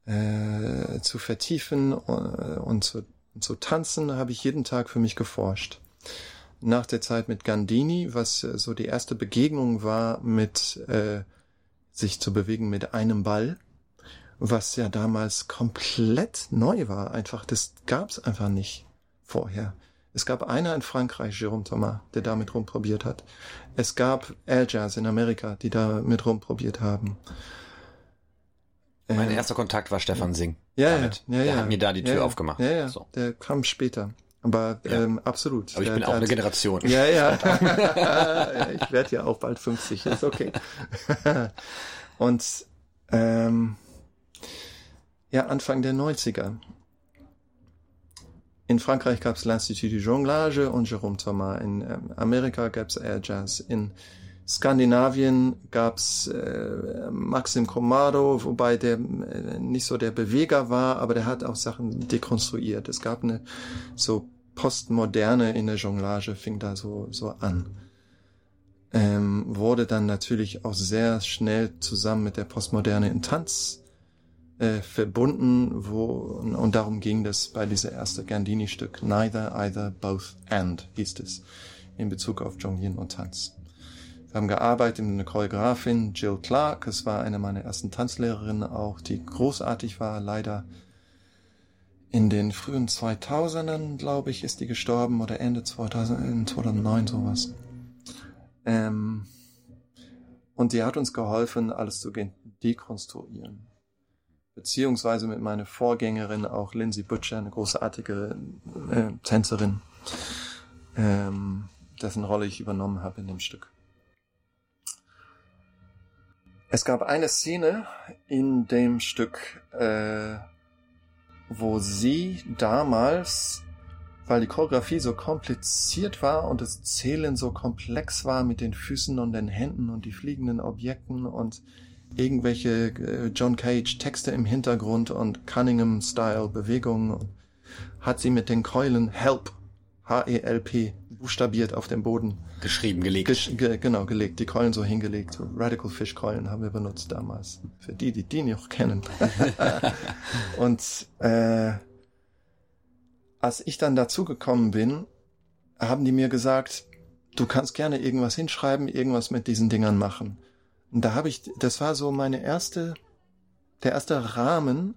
äh, zu vertiefen und, äh, und zu, zu tanzen, habe ich jeden Tag für mich geforscht. Nach der Zeit mit Gandini, was so die erste Begegnung war mit äh, sich zu bewegen mit einem Ball, was ja damals komplett neu war. Einfach, das gab's einfach nicht vorher. Es gab einer in Frankreich, Jérôme Thomas, der damit rumprobiert hat. Es gab Air Jazz in Amerika, die da mit rumprobiert haben. Mein äh, erster Kontakt war Stefan Singh. Ja, damit. ja, ja. Der ja, hat mir da die Tür ja, aufgemacht. Ja, ja. So. Der kam später. Aber ähm, absolut. Aber ich der, bin auch eine Generation. Ja, ja. ich werde ja auch bald 50, ist okay. Und ähm, ja, Anfang der 90er. In Frankreich gab es l'Institut du Jonglage und Jérôme Thomas. In ähm, Amerika gab es Air Jazz. In Skandinavien gab's äh, Maxim Komado, wobei der äh, nicht so der Beweger war, aber der hat auch Sachen dekonstruiert. Es gab eine so Postmoderne in der Jonglage, fing da so, so an. Ähm, wurde dann natürlich auch sehr schnell zusammen mit der Postmoderne in Tanz äh, verbunden, wo und darum ging das bei dieser erste Gandini-Stück. Neither, either, both and hieß es in Bezug auf Jonglien und Tanz. Wir haben gearbeitet mit einer Choreografin, Jill Clark. Es war eine meiner ersten Tanzlehrerinnen auch, die großartig war. Leider in den frühen 2000ern, glaube ich, ist die gestorben oder Ende 2000, 2009 sowas. Ähm, und die hat uns geholfen, alles zu dekonstruieren. Beziehungsweise mit meiner Vorgängerin, auch Lindsay Butcher, eine großartige äh, Tänzerin, ähm, dessen Rolle ich übernommen habe in dem Stück. Es gab eine Szene in dem Stück, äh, wo sie damals, weil die Choreografie so kompliziert war und das Zählen so komplex war mit den Füßen und den Händen und die fliegenden Objekten und irgendwelche äh, John Cage Texte im Hintergrund und Cunningham-Style Bewegungen, hat sie mit den Keulen Help, H-E-L-P, buchstabiert auf dem Boden Geschrieben, gelegt. Gesch ge genau, gelegt. Die Keulen so hingelegt. Radical Fish Keulen haben wir benutzt damals. Für die, die die noch kennen. und äh, als ich dann dazugekommen bin, haben die mir gesagt, du kannst gerne irgendwas hinschreiben, irgendwas mit diesen Dingern machen. Und da habe ich, das war so meine erste, der erste Rahmen,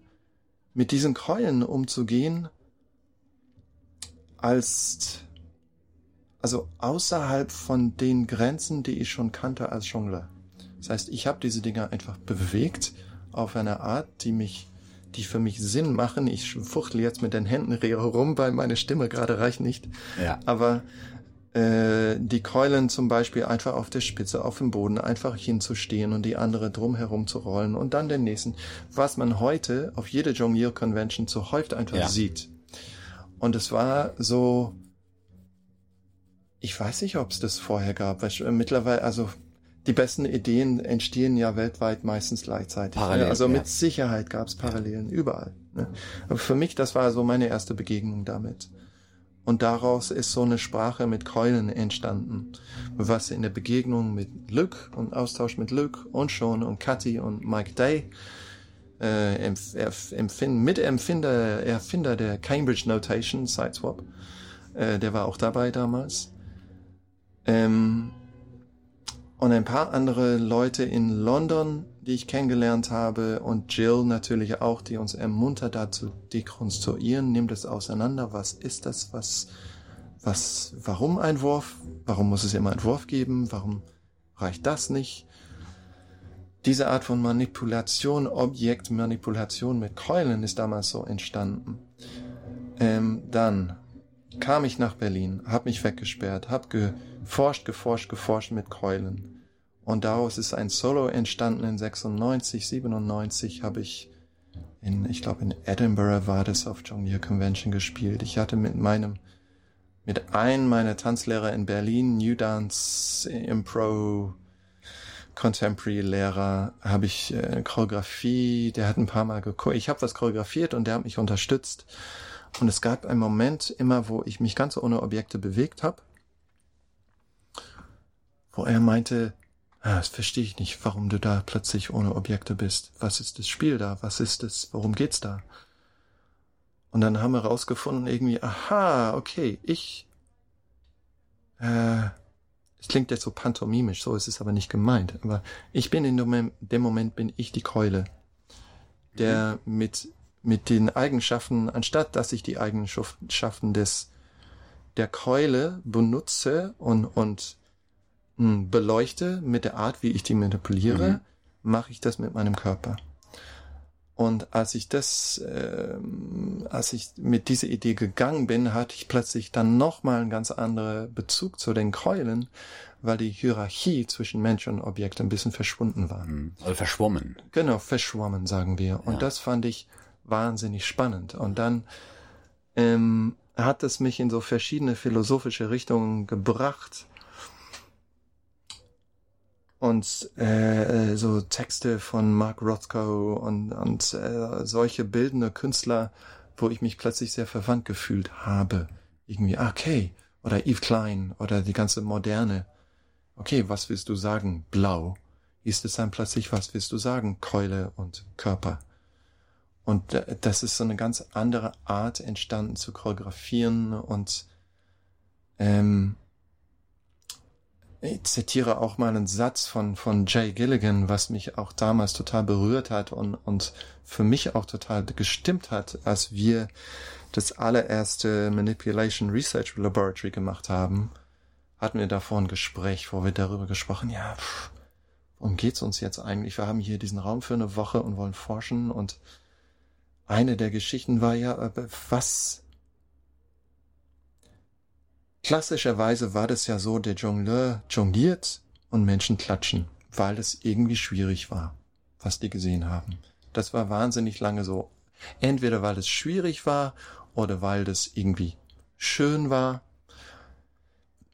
mit diesen Keulen umzugehen, als also außerhalb von den Grenzen, die ich schon kannte als Jongler. Das heißt, ich habe diese Dinger einfach bewegt auf eine Art, die mich, die für mich Sinn machen. Ich fuchtel jetzt mit den Händen rum, weil meine Stimme gerade reicht nicht. Ja. Aber äh, die Keulen zum Beispiel einfach auf der Spitze, auf dem Boden einfach hinzustehen und die andere drumherum zu rollen und dann den nächsten, was man heute auf jede Jonglier Convention so häufig einfach ja. sieht. Und es war so, ich weiß nicht, ob es das vorher gab, weil äh, mittlerweile, also die besten Ideen entstehen ja weltweit meistens gleichzeitig. Parallel, ne? Also ja. mit Sicherheit gab es Parallelen überall. Ne? Aber für mich, das war so meine erste Begegnung damit. Und daraus ist so eine Sprache mit Keulen entstanden, was in der Begegnung mit Luke und Austausch mit Luke und Sean und Cathy und Mike Day äh, empfinden, Mitempfinder, Erfinder der Cambridge Notation, Sideswap, äh, der war auch dabei damals ähm, und ein paar andere Leute in London, die ich kennengelernt habe und Jill natürlich auch, die uns ermuntert dazu dekonstruieren, nimmt es auseinander, was ist das, was, was, warum ein Wurf, warum muss es immer einen Wurf geben, warum reicht das nicht? Diese Art von Manipulation, Objektmanipulation mit Keulen ist damals so entstanden. Ähm, dann kam ich nach Berlin, hab mich weggesperrt, hab geforscht, geforscht, geforscht mit Keulen. Und daraus ist ein Solo entstanden in 96, 97 habe ich in, ich glaube in Edinburgh war das auf Jonglier Convention gespielt. Ich hatte mit meinem, mit einem meiner Tanzlehrer in Berlin, New Dance, Impro, Contemporary Lehrer, habe ich äh, Choreografie, der hat ein paar Mal geguckt. Ich habe was choreografiert und der hat mich unterstützt. Und es gab einen Moment immer, wo ich mich ganz ohne Objekte bewegt habe, wo er meinte, ah, das verstehe ich nicht, warum du da plötzlich ohne Objekte bist. Was ist das Spiel da? Was ist das? Worum geht's da? Und dann haben wir rausgefunden, irgendwie, aha, okay, ich, äh, es klingt jetzt so pantomimisch, so ist es aber nicht gemeint. Aber ich bin in dem Moment, bin ich die Keule, der mhm. mit mit den Eigenschaften, anstatt dass ich die Eigenschaften des der Keule benutze und, und mh, hm, beleuchte mit der Art, wie ich die manipuliere, mhm. mache ich das mit meinem Körper. Und als ich das, äh, als ich mit dieser Idee gegangen bin, hatte ich plötzlich dann nochmal einen ganz anderen Bezug zu den Keulen, weil die Hierarchie zwischen Mensch und Objekt ein bisschen verschwunden war. Mhm. Also verschwommen. Genau, verschwommen, sagen wir. Und ja. das fand ich wahnsinnig spannend. Und dann ähm, hat es mich in so verschiedene philosophische Richtungen gebracht. Und äh, so Texte von Mark Rothko und, und äh, solche bildende Künstler, wo ich mich plötzlich sehr verwandt gefühlt habe. Irgendwie, ah, okay, oder Eve Klein oder die ganze Moderne. Okay, was willst du sagen? Blau. Ist es dann plötzlich, was willst du sagen? Keule und Körper. Und das ist so eine ganz andere Art entstanden zu choreografieren und ähm, ich zitiere auch mal einen Satz von, von Jay Gilligan, was mich auch damals total berührt hat und, und für mich auch total gestimmt hat, als wir das allererste Manipulation Research Laboratory gemacht haben, hatten wir davor ein Gespräch, wo wir darüber gesprochen, ja, pff, worum geht's uns jetzt eigentlich? Wir haben hier diesen Raum für eine Woche und wollen forschen und eine der Geschichten war ja, äh, was klassischerweise war das ja so, der Jongleur jongliert und Menschen klatschen, weil es irgendwie schwierig war, was die gesehen haben. Das war wahnsinnig lange so. Entweder weil es schwierig war oder weil das irgendwie schön war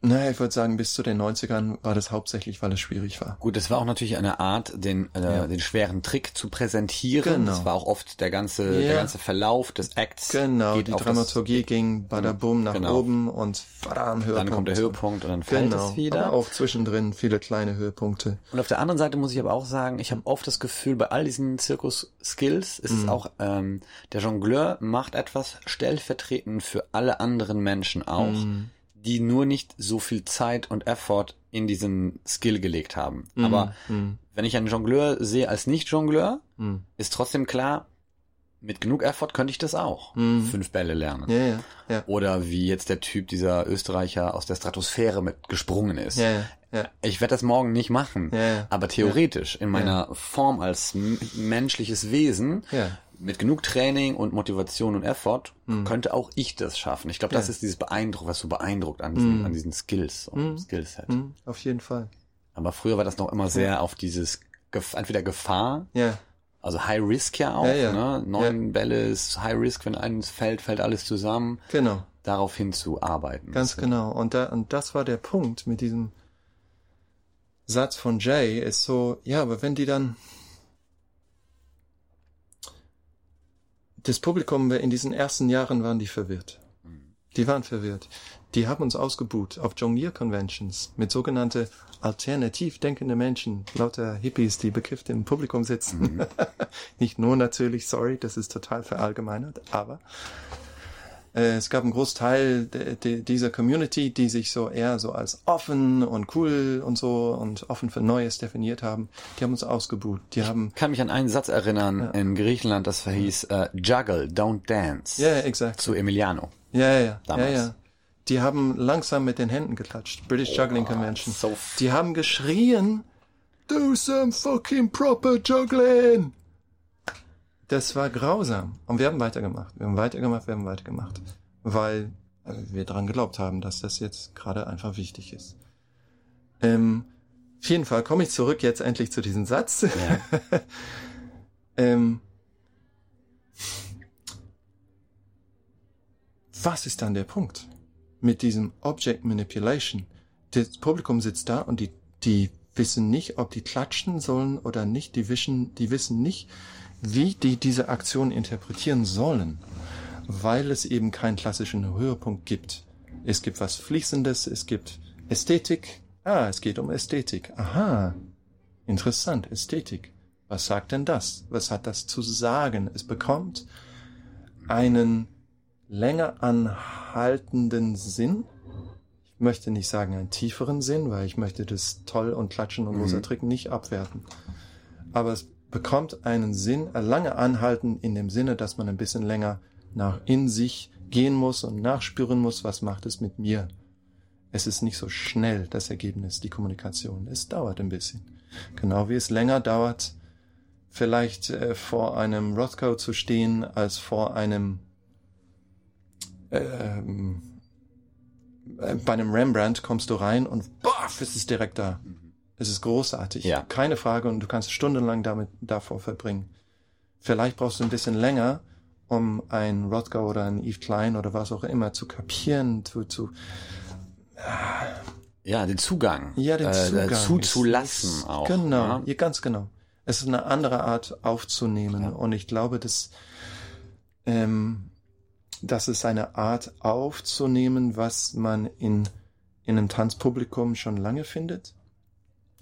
naja, ich würde sagen, bis zu den 90ern war das hauptsächlich, weil es schwierig war. Gut, es war auch natürlich eine Art, den, äh, ja. den schweren Trick zu präsentieren. Genau. Das war auch oft der ganze, ja. der ganze Verlauf des Acts. Genau, die Dramaturgie das, ging badabum nach genau. oben und badam, Höhepunkt. Dann kommt der Höhepunkt und dann fällt genau. es wieder. Aber auch zwischendrin viele kleine Höhepunkte. Und auf der anderen Seite muss ich aber auch sagen, ich habe oft das Gefühl, bei all diesen Zirkus-Skills ist mhm. es auch, ähm, der Jongleur macht etwas stellvertretend für alle anderen Menschen auch. Mhm die nur nicht so viel Zeit und Effort in diesen Skill gelegt haben. Mhm. Aber mhm. wenn ich einen Jongleur sehe als Nicht-Jongleur, mhm. ist trotzdem klar, mit genug Effort könnte ich das auch. Mhm. Fünf Bälle lernen. Ja, ja, ja. Oder wie jetzt der Typ, dieser Österreicher aus der Stratosphäre mit gesprungen ist. Ich werde das morgen nicht machen. Aber theoretisch, in meiner Form als menschliches Wesen, mit genug Training und Motivation und Effort mhm. könnte auch ich das schaffen. Ich glaube, das ja. ist dieses Beeindruck, was so beeindruckt an diesen, mhm. an diesen Skills und mhm. Skillset. Mhm. Auf jeden Fall. Aber früher war das noch immer sehr auf dieses entweder Gefahr, ja. also High Risk ja auch, ja, ja. ne? Neun. Bälle ist High Risk, wenn eins fällt, fällt alles zusammen. Genau. Darauf hin zu arbeiten. Ganz genau. Und da, und das war der Punkt mit diesem Satz von Jay, ist so, ja, aber wenn die dann das Publikum in diesen ersten Jahren waren die verwirrt. Die waren verwirrt. Die haben uns ausgebucht auf Jonglier-Conventions mit sogenannte alternativ denkende Menschen, lauter Hippies, die bekifft im Publikum sitzen. Mhm. Nicht nur natürlich, sorry, das ist total verallgemeinert, aber Äh, es gab einen Großteil de, de, dieser Community, die sich so eher so als offen und cool und so und offen für Neues definiert haben. Die haben uns ausgebucht. Die haben ich kann mich an einen Satz erinnern ja. in Griechenland, das verhieß uh, Juggle, don't dance. Ja, yeah, exakt. Zu Emiliano. Ja, ja, ja. Damals. ja, ja. Die haben langsam mit den Händen geklatscht. British oh, Juggling Convention. So die haben geschrien, do some fucking proper juggling. Das war grausam. Und wir haben weitergemacht. Wir haben weitergemacht, wir haben weitergemacht. Weil äh, wir daran geglaubt haben, dass das jetzt gerade einfach wichtig ist. Ähm, auf jeden Fall komme ich zurück jetzt endlich zu diesem Satz. Ja. ähm, was ist dann der Punkt mit diesem Object Manipulation? Das Publikum sitzt da und die, die wissen nicht, ob die klatschen sollen oder nicht. Die wissen, die wissen nicht, wie die diese Aktion interpretieren sollen, weil es eben keinen klassischen Höhepunkt gibt. Es gibt was Fließendes, es gibt Ästhetik. Ah, es geht um Ästhetik. Aha. Interessant, Ästhetik. Was sagt denn das? Was hat das zu sagen? Es bekommt einen länger anhaltenden Sinn. Ich möchte nicht sagen einen tieferen Sinn, weil ich möchte das toll und klatschen und großer mhm. Trick nicht abwerten. Aber es bekommt einen Sinn, lange anhalten in dem Sinne, dass man ein bisschen länger nach in sich gehen muss und nachspüren muss, was macht es mit mir. Es ist nicht so schnell das Ergebnis, die Kommunikation. Es dauert ein bisschen. Genau wie es länger dauert, vielleicht äh, vor einem Rothko zu stehen, als vor einem ähm, äh, bei einem Rembrandt kommst du rein und boah, es ist direkt da. Es ist großartig. Ja. Keine Frage und du kannst stundenlang damit davor verbringen. Vielleicht brauchst du ein bisschen länger, um ein Rothko oder ein Eve Klein oder was auch immer zu kapieren, zu, zu ja, den Zugang. Ja, den Zugang. Äh, zuzulassen auch. Genau, ja? ja? ganz genau. Es ist eine andere Art aufzunehmen ja. und ich glaube, dass ähm, das ist eine Art aufzunehmen, was man in, in einem Tanzpublikum schon lange findet,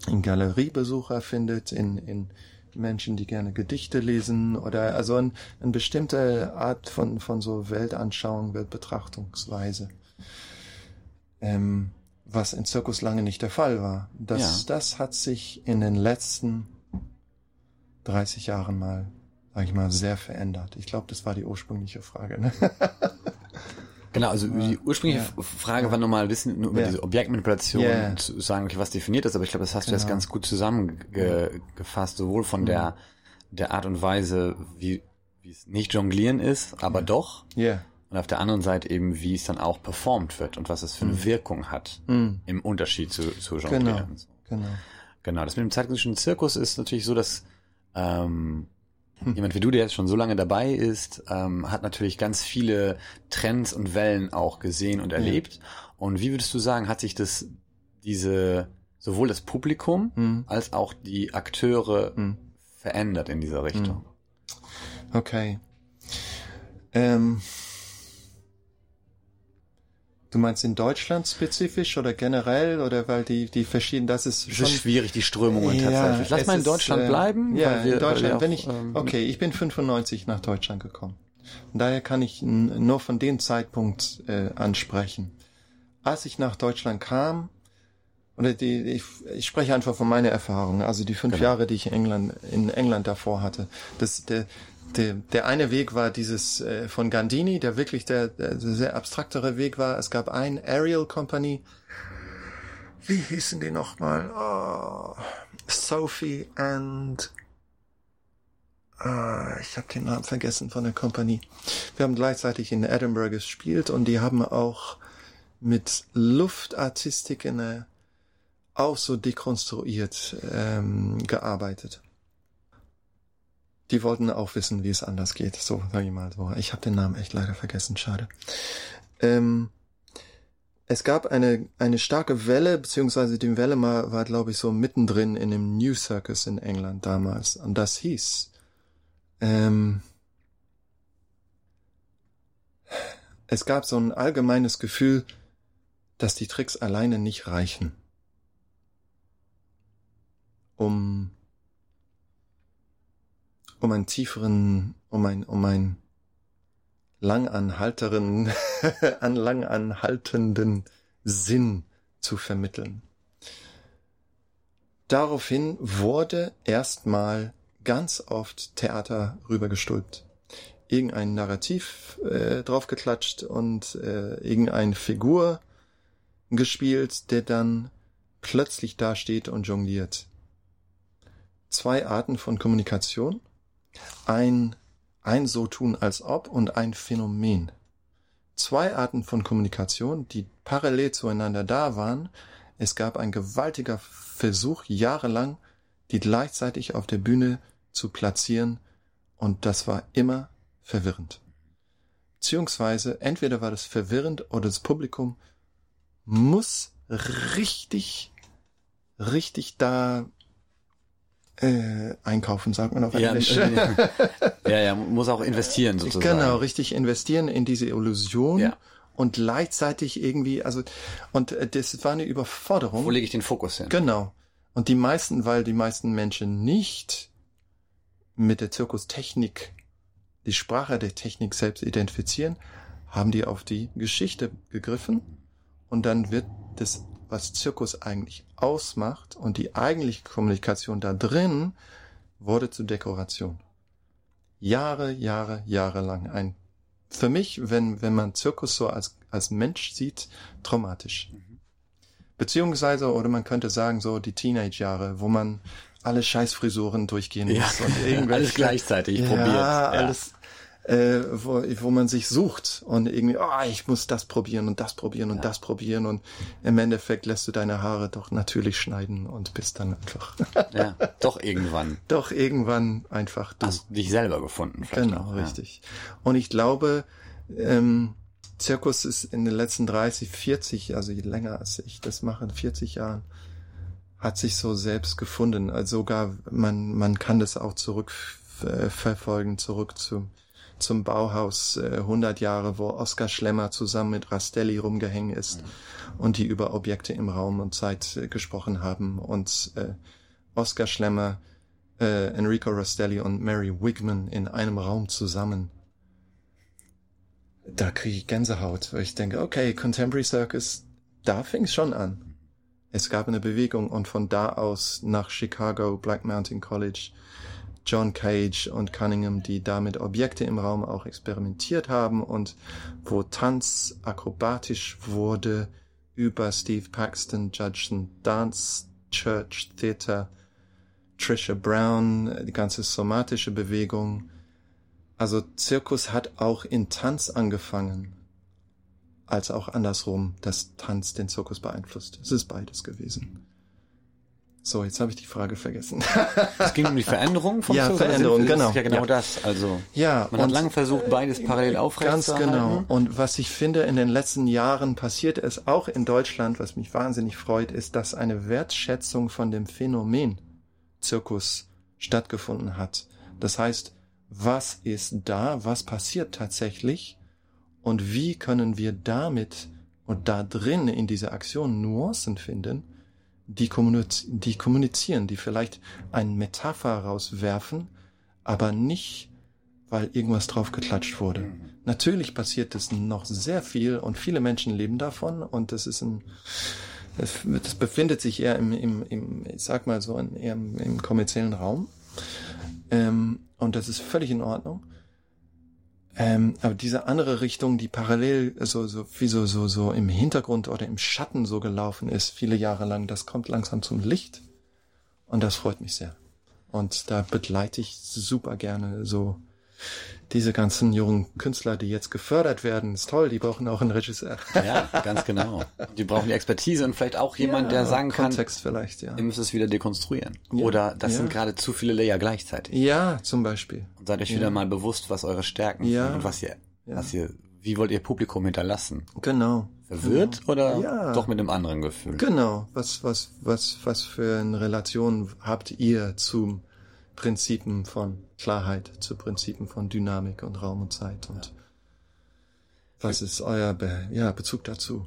in Galeriebesucher findet, in, in Menschen, die gerne Gedichte lesen oder also eine ein bestimmte Art von, von so Weltanschauung, Weltbetrachtungsweise. Ähm, was in Zirkus lange nicht der Fall war. Das, ja. das hat sich in den letzten 30 Jahren mal sag ich mal, sehr verändert. Ich glaube, das war die ursprüngliche Frage. Ne? Genau, also die ursprüngliche ja. Frage ja. war nochmal ein bisschen nur über ja. diese Objektmanipulation yeah. zu sagen, okay, was definiert das, aber ich glaube, das hast genau. du jetzt genau. ganz gut zusammengefasst, sowohl von der, der Art und Weise, wie, wie es nicht jonglieren ist, aber doch. Yeah. Und auf der anderen Seite eben, wie es dann auch performt wird und was es für eine mhm. Wirkung hat mhm. im Unterschied zu, zu Jonglieren. Genau. genau. Genau, das mit dem zeitgenössischen Zirkus ist natürlich so, dass ähm, hm. Jemand wie du, der jetzt schon so lange dabei ist, ähm, hat natürlich ganz viele Trends und Wellen auch gesehen und erlebt. Ja. Und wie würdest du sagen, hat sich das, diese, sowohl das Publikum hm. als auch die Akteure hm. verändert in dieser Richtung? Hm. Okay. Ähm, Du meinst in Deutschland spezifisch oder generell oder weil die die verschiedenen das ist schon das ist schwierig die Strömungen ja, tatsächlich. Lass mal in Deutschland ist, äh, bleiben. Ja, wir, in Deutschland. Auch, wenn ich ähm, okay, ich bin 95 nach Deutschland gekommen. Und daher kann ich nur von dem Zeitpunkt äh, ansprechen. Als ich nach Deutschland kam oder die ich, ich spreche einfach von meiner Erfahrung. Also die fünf genau. Jahre, die ich in England in England davor hatte. Das der der, der eine Weg war dieses äh, von Gandini, der wirklich der, der sehr abstraktere Weg war. Es gab ein Aerial Company. Wie hießen die nochmal? Oh, Sophie and Ah, ich habe den Namen vergessen von der Company. Wir haben gleichzeitig in Edinburgh gespielt und die haben auch mit Luftartistik in der, auch so dekonstruiert ähm, gearbeitet die wollten auch wissen, wie es anders geht. So, sag ich mal so. Ich habe den Namen echt leider vergessen, schade. Ähm, es gab eine, eine starke Welle, beziehungsweise die Welle war, war glaube ich, so mittendrin in dem New Circus in England damals. Und das hieß, ähm, es gab so ein allgemeines Gefühl, dass die Tricks alleine nicht reichen, um um einen tieferen, um ein, um ein langanhalteren, an langanhaltenden Sinn zu vermitteln. Daraufhin wurde erstmal ganz oft Theater rübergestülpt. Irgendein Narrativ äh, draufgeklatscht und äh, irgendeine Figur gespielt, der dann plötzlich dasteht und jongliert. Zwei Arten von Kommunikation. Ein, ein so tun als ob und ein Phänomen. Zwei Arten von Kommunikation, die parallel zueinander da waren. Es gab ein gewaltiger Versuch, jahrelang, die gleichzeitig auf der Bühne zu platzieren, und das war immer verwirrend. Beziehungsweise entweder war das verwirrend oder das Publikum muss richtig, richtig da äh, einkaufen, sagt man auf Englisch. Ja, ja, ja, muss auch investieren sozusagen. Genau, richtig investieren in diese Illusion. Ja. Und gleichzeitig irgendwie, also, und äh, das war eine Überforderung. Wo lege ich den Fokus hin? Genau. Und die meisten, weil die meisten Menschen nicht mit der Zirkustechnik, die Sprache der Technik selbst identifizieren, haben die auf die Geschichte gegriffen und dann wird das, was Zirkus eigentlich ausmacht und die eigentliche Kommunikation da drin, wurde zur Dekoration. Jahre, Jahre, Jahre lang. Ein, für mich, wenn, wenn man Zirkus so als, als Mensch sieht, traumatisch. Mhm. Beziehungsweise, oder man könnte sagen, so die Teenage-Jahre, wo man alle Scheißfrisuren durchgehen muss ja. und irgendwelche, alles gleichzeitig ja, probiert. Ja, alles, äh, wo, wo man sich sucht und irgendwie, oh, ich muss das probieren und das probieren und ja. das probieren und im Endeffekt lässt du deine Haare doch natürlich schneiden und bist dann einfach. ja, doch irgendwann. Doch irgendwann einfach du. Hast dich selber gefunden. Genau, noch, richtig. Und ich glaube, ähm, Zirkus ist in den letzten 30, 40, also je länger als ich das mache, 40 Jahren, hat sich so selbst gefunden. Also sogar man, man kann das auch zurückverfolgen, zurück zum zum Bauhaus äh, 100 Jahre, wo Oskar Schlemmer zusammen mit Rastelli rumgehängt ist mhm. und die über Objekte im Raum und Zeit äh, gesprochen haben und äh, Oskar Schlemmer, äh, Enrico Rastelli und Mary Wigman in einem Raum zusammen. Da kriege ich Gänsehaut, weil ich denke, okay, Contemporary Circus, da fing es schon an. Es gab eine Bewegung und von da aus nach Chicago, Black Mountain College, John Cage und Cunningham, die damit Objekte im Raum auch experimentiert haben und wo Tanz akrobatisch wurde über Steve Paxton, Judson Dance, Church Theater, Trisha Brown, die ganze somatische Bewegung. Also Zirkus hat auch in Tanz angefangen, als auch andersrum, dass Tanz den Zirkus beeinflusst. Es ist beides gewesen. So, jetzt habe ich die Frage vergessen. es ging um die Veränderung vom Ja, Veränderung, genau. Ist ja genau ja. das. Also ja, man hat lange versucht, beides parallel aufrechtzuerhalten. Ganz genau. Und was ich finde, in den letzten Jahren passiert es auch in Deutschland, was mich wahnsinnig freut, ist, dass eine Wertschätzung von dem Phänomen Zirkus stattgefunden hat. Das heißt, was ist da, was passiert tatsächlich und wie können wir damit und da drin in dieser Aktion Nuancen finden, die, kommuniz die kommunizieren, die vielleicht eine Metapher rauswerfen, aber nicht, weil irgendwas drauf geklatscht wurde. Mhm. Natürlich passiert das noch sehr viel und viele Menschen leben davon und das ist ein, das, das befindet sich eher im, im, im, ich sag mal so, in, eher im, im kommerziellen Raum. Ähm, und das ist völlig in Ordnung. Ähm, aber diese andere Richtung, die parallel so, so, wie so, so, so im Hintergrund oder im Schatten so gelaufen ist, viele Jahre lang, das kommt langsam zum Licht. Und das freut mich sehr. Und da begleite ich super gerne so diese ganzen jungen Künstler, die jetzt gefördert werden, ist toll, die brauchen auch einen Regisseur. Ja, ganz genau. Die brauchen die Expertise und vielleicht auch jemand, ja, der sagen kann, Kontext vielleicht, ja. ihr müsst es wieder dekonstruieren. Ja, Oder das ja. sind gerade zu viele Layer gleichzeitig. Ja, zum Beispiel. Und seid euch wieder mal bewusst, was eure Stärken sind und was ihr, was ihr, wie wollt ihr Publikum hinterlassen? Genau. Verwirrt genau. oder doch mit einem anderen Gefühl? Genau. Was, was, was, was für eine Relation habt ihr zum Prinzipien von Klarheit, zu Prinzipien von Dynamik und Raum und Zeit und ja. was ist euer Be ja, Bezug dazu?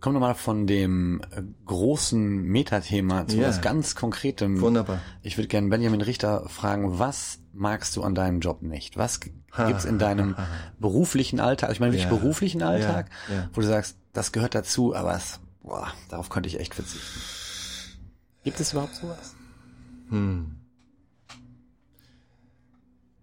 Kommen wir mal von dem äh, großen Metathema zu was ganz Konkretem. Wunderbar. Ich würde gerne Benjamin Richter fragen, was magst du an deinem Job nicht? Was gibt's in deinem beruflichen Alltag, ich meine wirklich Ja. beruflichen Alltag, Ja, ja. wo du sagst, das gehört dazu, aber es, boah, darauf könnte ich echt verzichten. Gibt es überhaupt sowas? Hm.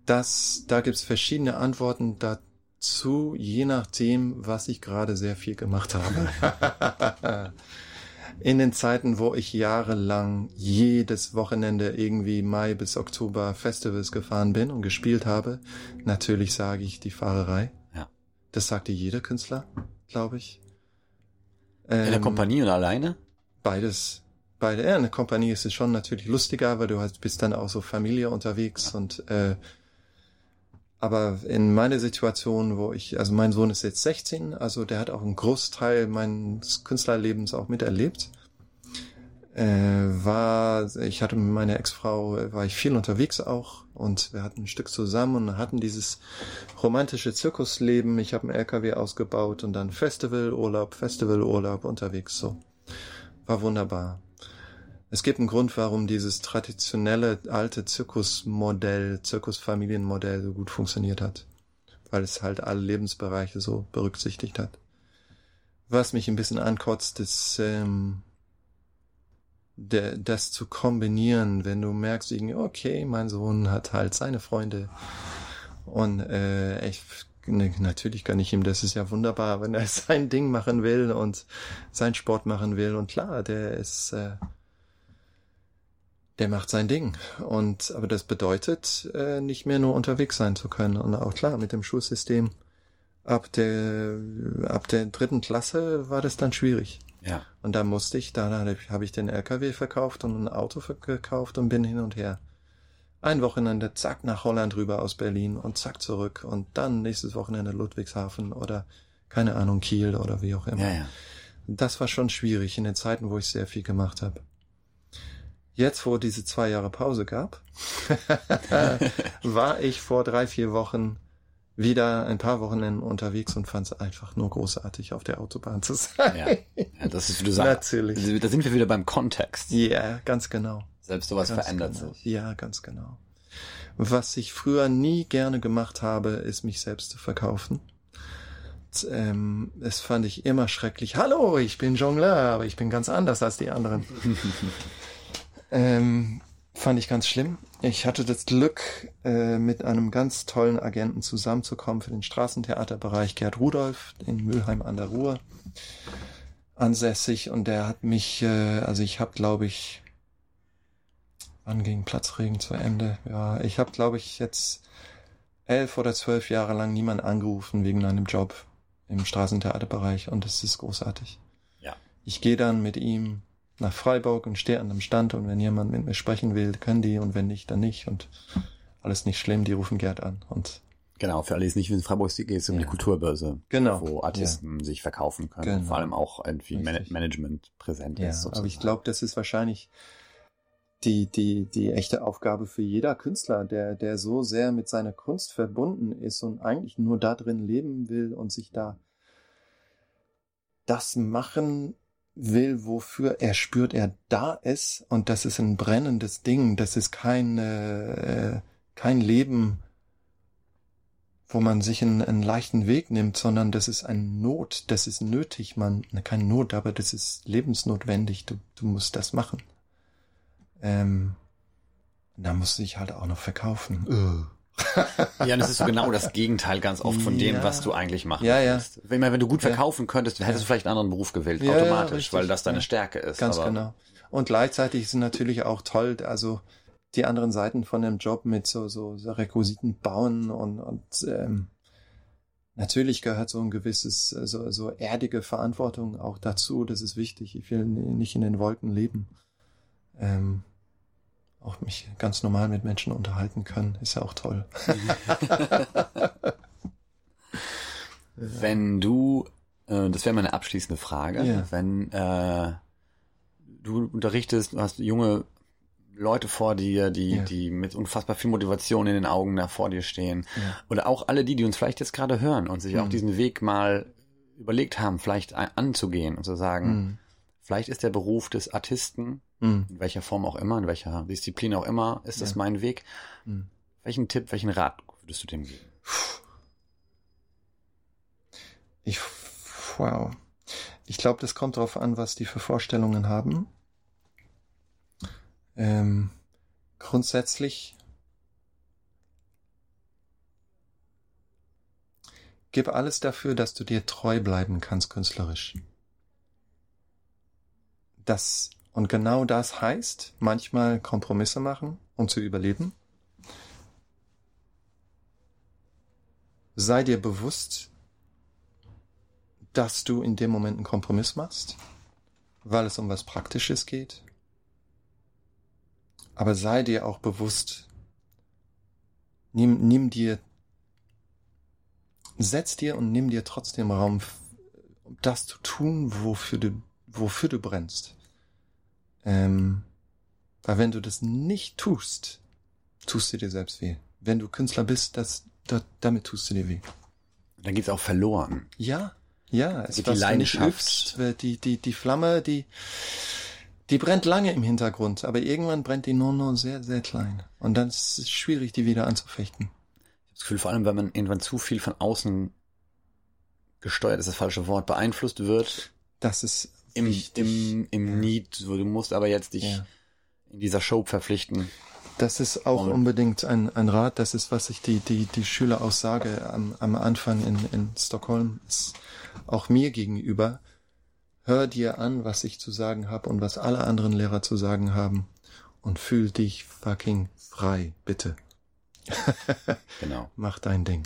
Das, da gibt's verschiedene Antworten dazu, je nachdem, was ich gerade sehr viel gemacht habe. In den Zeiten, wo ich jahrelang jedes Wochenende irgendwie Mai bis Oktober Festivals gefahren bin und gespielt habe, natürlich sage ich die Fahrerei. Ja. Das sagte jeder Künstler, glaube ich. In der Ähm, Kompanie oder alleine? Beides. Beide. Ja, in der Kompanie ist es schon natürlich lustiger, weil du halt bist dann auch so Familie unterwegs und äh, aber in meiner Situation, wo ich, also mein Sohn ist jetzt 16, also der hat auch einen Großteil meines Künstlerlebens auch miterlebt. Äh, war, ich hatte mit meiner Ex-Frau, äh, war ich viel unterwegs auch und wir hatten ein Stück zusammen und hatten dieses romantische Zirkusleben. Ich habe einen LKW ausgebaut und dann Festivalurlaub, Festivalurlaub unterwegs so. War wunderbar. Es gibt einen Grund, warum dieses traditionelle alte Zirkusmodell, Zirkusfamilienmodell so gut funktioniert hat. Weil es halt alle Lebensbereiche so berücksichtigt hat. Was mich ein bisschen ankotzt, ist ähm, der, das zu kombinieren, wenn du merkst, okay, mein Sohn hat halt seine Freunde und äh, ich ne, natürlich kann ich ihm, das ist ja wunderbar, wenn er sein Ding machen will und seinen Sport machen will und klar, der ist äh, der macht sein Ding und aber das bedeutet äh, nicht mehr nur unterwegs sein zu können und auch klar mit dem Schulsystem ab der ab der dritten Klasse war das dann schwierig Ja. und da musste ich, da habe ich den LKW verkauft und ein Auto verkauft und bin hin und her. Ein Wochenende, zack, nach Holland rüber aus Berlin und zack zurück und dann nächstes Wochenende Ludwigshafen oder keine Ahnung, Kiel oder wie auch immer. Ja, ja. Das war schon schwierig in den Zeiten, wo ich sehr viel gemacht habe. Jetzt, wo diese zwei Jahre Pause gab, war ich vor drei, vier Wochen wieder ein paar Wochenenden unterwegs und fand es einfach nur großartig, auf der Autobahn zu sein. Ja. ja das ist, wie du sagst. Natürlich. Da sind wir wieder beim Kontext. Ja, ganz genau. Selbst sowas Ganz verändert genau. sich. Ja, ganz genau. Was ich früher nie gerne gemacht habe, ist mich selbst zu verkaufen. Und, ähm, das fand ich immer schrecklich. Hallo, ich bin Jongleur, aber ich bin ganz anders als die anderen. ähm, fand ich ganz schlimm. Ich hatte das Glück, äh, mit einem ganz tollen Agenten zusammenzukommen für den Straßentheaterbereich, Gerd Rudolf in Mülheim an der Ruhr ansässig und der hat mich, äh, also ich habe, glaube ich, wann ging Platzregen zu Ende? Ja, ich habe, glaube ich, jetzt elf oder zwölf Jahre lang niemand angerufen wegen einem Job im Straßentheaterbereich und das ist großartig. Ja. Ich gehe dann mit ihm nach Freiburg und stehe an einem Stand und wenn jemand mit mir sprechen will, können die und wenn nicht, dann nicht und alles nicht schlimm, die rufen Gerd an und Genau, für alle, die es nicht wissen, Freiburg geht es um Ja. die Kulturbörse, Genau. wo Artisten sich verkaufen können. Genau. Vor allem auch irgendwie Man. Management präsent Ja, ist. Sozusagen. aber ich glaube, das ist wahrscheinlich die, die, die echte Aufgabe für jeder Künstler, der, der so sehr mit seiner Kunst verbunden ist und eigentlich nur da drin leben will und sich da das machen will, wofür er spürt, er da ist. Und das ist ein brennendes Ding, das ist kein, äh, kein Leben, wo man sich einen, einen leichten Weg nimmt, sondern das ist ein Not, das ist nötig, man, ne, kein Not, aber das ist lebensnotwendig, du, du musst das machen. Ähm, da musst du dich halt auch noch verkaufen. Ja, das ist so genau das Gegenteil ganz oft von dem, Ja. was du eigentlich machen Ja, ja. willst. Wenn, wenn du gut verkaufen könntest, hättest du vielleicht einen anderen Beruf gewählt, Ja, automatisch, richtig. weil das deine. Stärke ist. Ganz aber genau. Und gleichzeitig ist es natürlich auch toll, also die anderen Seiten von dem Job mit so, so, so Requisiten bauen und, und ähm, natürlich gehört so ein gewisses, so, so erdige Verantwortung auch dazu. Das ist wichtig. Ich will nicht in den Wolken leben. Ähm, auch mich ganz normal mit Menschen unterhalten können, ist ja auch toll. Wenn du, äh, das wäre meine abschließende Frage, Ja. wenn äh, du unterrichtest, du hast junge Leute vor dir, die, Ja. die mit unfassbar viel Motivation in den Augen da vor dir stehen. Ja. Oder auch alle die, die uns vielleicht jetzt gerade hören und sich auch Mhm. diesen Weg mal überlegt haben, vielleicht anzugehen und zu sagen, mhm. Vielleicht ist der Beruf des Artisten, mhm. in welcher Form auch immer, in welcher Disziplin auch immer, ist das mein Weg. Mhm. Welchen Tipp, welchen Rat würdest du dem geben? Ich, wow. Ich glaube, das kommt darauf an, was die für Vorstellungen haben. Ähm, grundsätzlich gib alles dafür, dass du dir treu bleiben kannst künstlerisch. Das und genau das heißt, manchmal Kompromisse machen, um zu überleben. Sei dir bewusst, dass du in dem Moment einen Kompromiss machst, weil es um was Praktisches geht. Aber sei dir auch bewusst, nimm, nimm dir, setz dir und nimm dir trotzdem Raum, um das zu tun, wofür du, wofür du brennst. Ähm, weil wenn du das nicht tust, tust du dir selbst weh. Wenn du Künstler bist, das, das damit tust du dir weh. Dann geht's auch verloren. Ja, ja, es die Leidenschaft. Übst, die, die, die Flamme, die, die brennt lange im Hintergrund, aber irgendwann brennt die nur noch sehr, sehr klein. Und dann ist es schwierig, die wieder anzufechten. Ich habe das Gefühl, vor allem, wenn man irgendwann zu viel von außen gesteuert ist das falsche Wort, beeinflusst wird. Das ist im, im, im. Need, so, du musst aber jetzt dich ja. in dieser Show verpflichten. Das ist auch unbedingt ein, ein Rat, das ist, was ich die, die, die Schüler auch sage am, am Anfang in, in Stockholm, ist auch mir gegenüber, hör dir an, was ich zu sagen habe und was alle anderen Lehrer zu sagen haben und fühl dich fucking frei, bitte. genau. Mach dein Ding.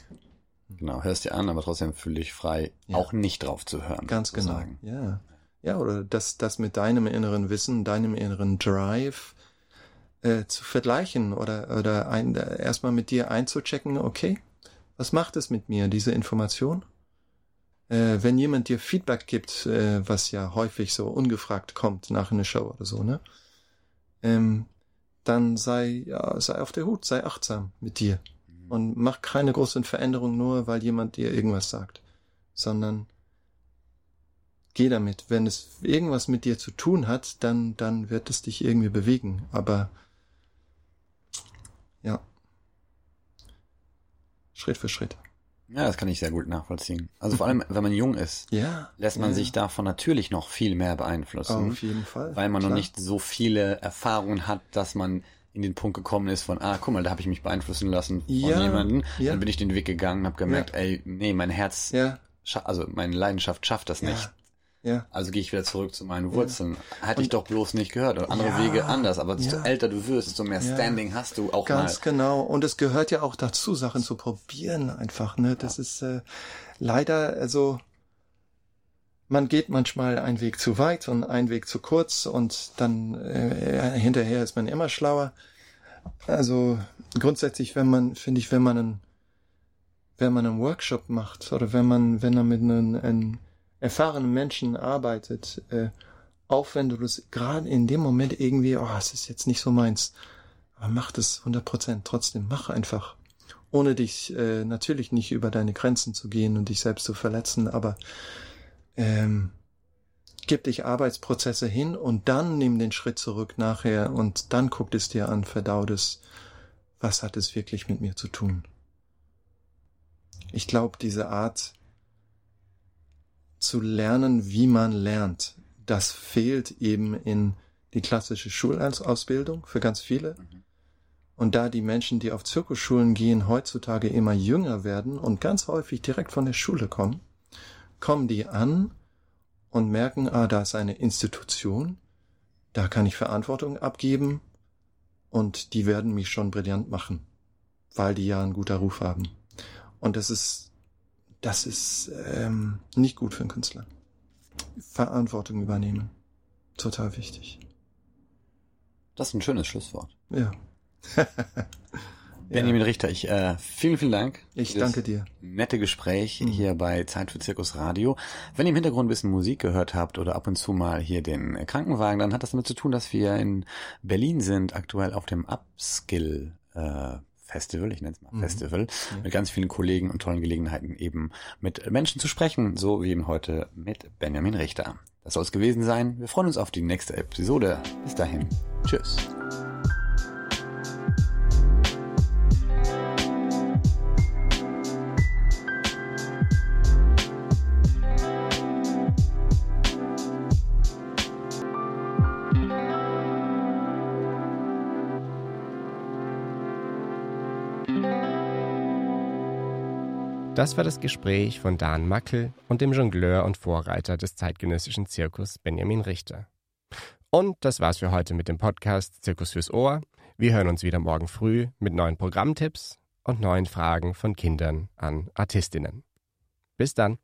Genau, hörst dir an, aber trotzdem fühl dich frei, ja. auch nicht drauf zu hören. Ganz genau. Sagen. Ja. Ja, oder das, das mit deinem inneren Wissen, deinem inneren Drive, äh, zu vergleichen oder, oder ein, äh, erstmal mit dir einzuchecken, okay, was macht es mit mir, diese Information? Äh, wenn jemand dir Feedback gibt, äh, was ja häufig so ungefragt kommt nach einer Show oder so, ne? Ähm, dann sei, ja, sei auf der Hut, sei achtsam mit dir. Mhm. Und mach keine großen Veränderungen nur, weil jemand dir irgendwas sagt. Sondern geh damit. Wenn es irgendwas mit dir zu tun hat, dann, dann wird es dich irgendwie bewegen. Aber ja. Schritt für Schritt. Ja, das kann ich sehr gut nachvollziehen. Also vor allem, wenn man jung ist, ja, lässt man ja. sich davon natürlich noch viel mehr beeinflussen. Auf jeden Fall. Weil man Klar. noch nicht so viele Erfahrungen hat, dass man in den Punkt gekommen ist von, ah, guck mal, da habe ich mich beeinflussen lassen von ja, jemandem. Ja. Dann bin ich den Weg gegangen, habe gemerkt, ey, nee, mein Herz, ja. also meine Leidenschaft schafft das nicht. Ja. Also gehe ich wieder zurück zu meinen Wurzeln. Ja. Hatte ich doch bloß nicht gehört. Oder andere ja. Wege anders. Aber desto ja. älter du wirst, desto mehr Standing hast du auch Ganz mal. genau. Und es gehört ja auch dazu, Sachen zu probieren einfach. Ne, das ist äh, leider also. Man geht manchmal einen Weg zu weit und einen Weg zu kurz und dann äh, hinterher ist man immer schlauer. Also grundsätzlich, wenn man, finde ich, wenn man einen, wenn man einen Workshop macht oder wenn man, wenn man mit einem, einem erfahrenen Menschen arbeitet, äh, auch wenn du das gerade in dem Moment irgendwie, oh, es ist jetzt nicht so meins, aber mach das 100 Prozent trotzdem, mach einfach. Ohne dich äh, natürlich nicht über deine Grenzen zu gehen und dich selbst zu verletzen, aber ähm, gib dich Arbeitsprozesse hin und dann nimm den Schritt zurück nachher und dann guck es dir an, verdaut es, was hat es wirklich mit mir zu tun. Ich glaube, diese Art, zu lernen, wie man lernt. Das fehlt eben in die klassische Schulausbildung für ganz viele. Und da die Menschen, die auf Zirkusschulen gehen, heutzutage immer jünger werden und ganz häufig direkt von der Schule kommen, kommen die an und merken, ah, da ist eine Institution, da kann ich Verantwortung abgeben und die werden mich schon brillant machen, weil die ja einen guter Ruf haben. Und das ist das ist ähm, nicht gut für einen Künstler. Verantwortung übernehmen. Total wichtig. Das ist ein schönes Schlusswort. Ja. Benjamin ja. Richter, ich äh, vielen, vielen Dank. Ich danke dir. Nette Gespräch mhm. hier bei Zeit für Zirkus Radio. Wenn ihr im Hintergrund ein bisschen Musik gehört habt oder ab und zu mal hier den Krankenwagen, dann hat das damit zu tun, dass wir in Berlin sind, aktuell auf dem Upskill äh, Festival, ich nenne es mal mhm. Festival, ja. mit ganz vielen Kollegen und tollen Gelegenheiten eben mit Menschen zu sprechen, so wie eben heute mit Benjamin Richter. Das soll es gewesen sein. Wir freuen uns auf die nächste Episode. Bis dahin. Tschüss. Das war das Gespräch von Dan Mackel und dem Jongleur und Vorreiter des zeitgenössischen Zirkus Benjamin Richter. Und das war's für heute mit dem Podcast Zirkus fürs Ohr. Wir hören uns wieder morgen früh mit neuen Programmtipps und neuen Fragen von Kindern an Artistinnen. Bis dann.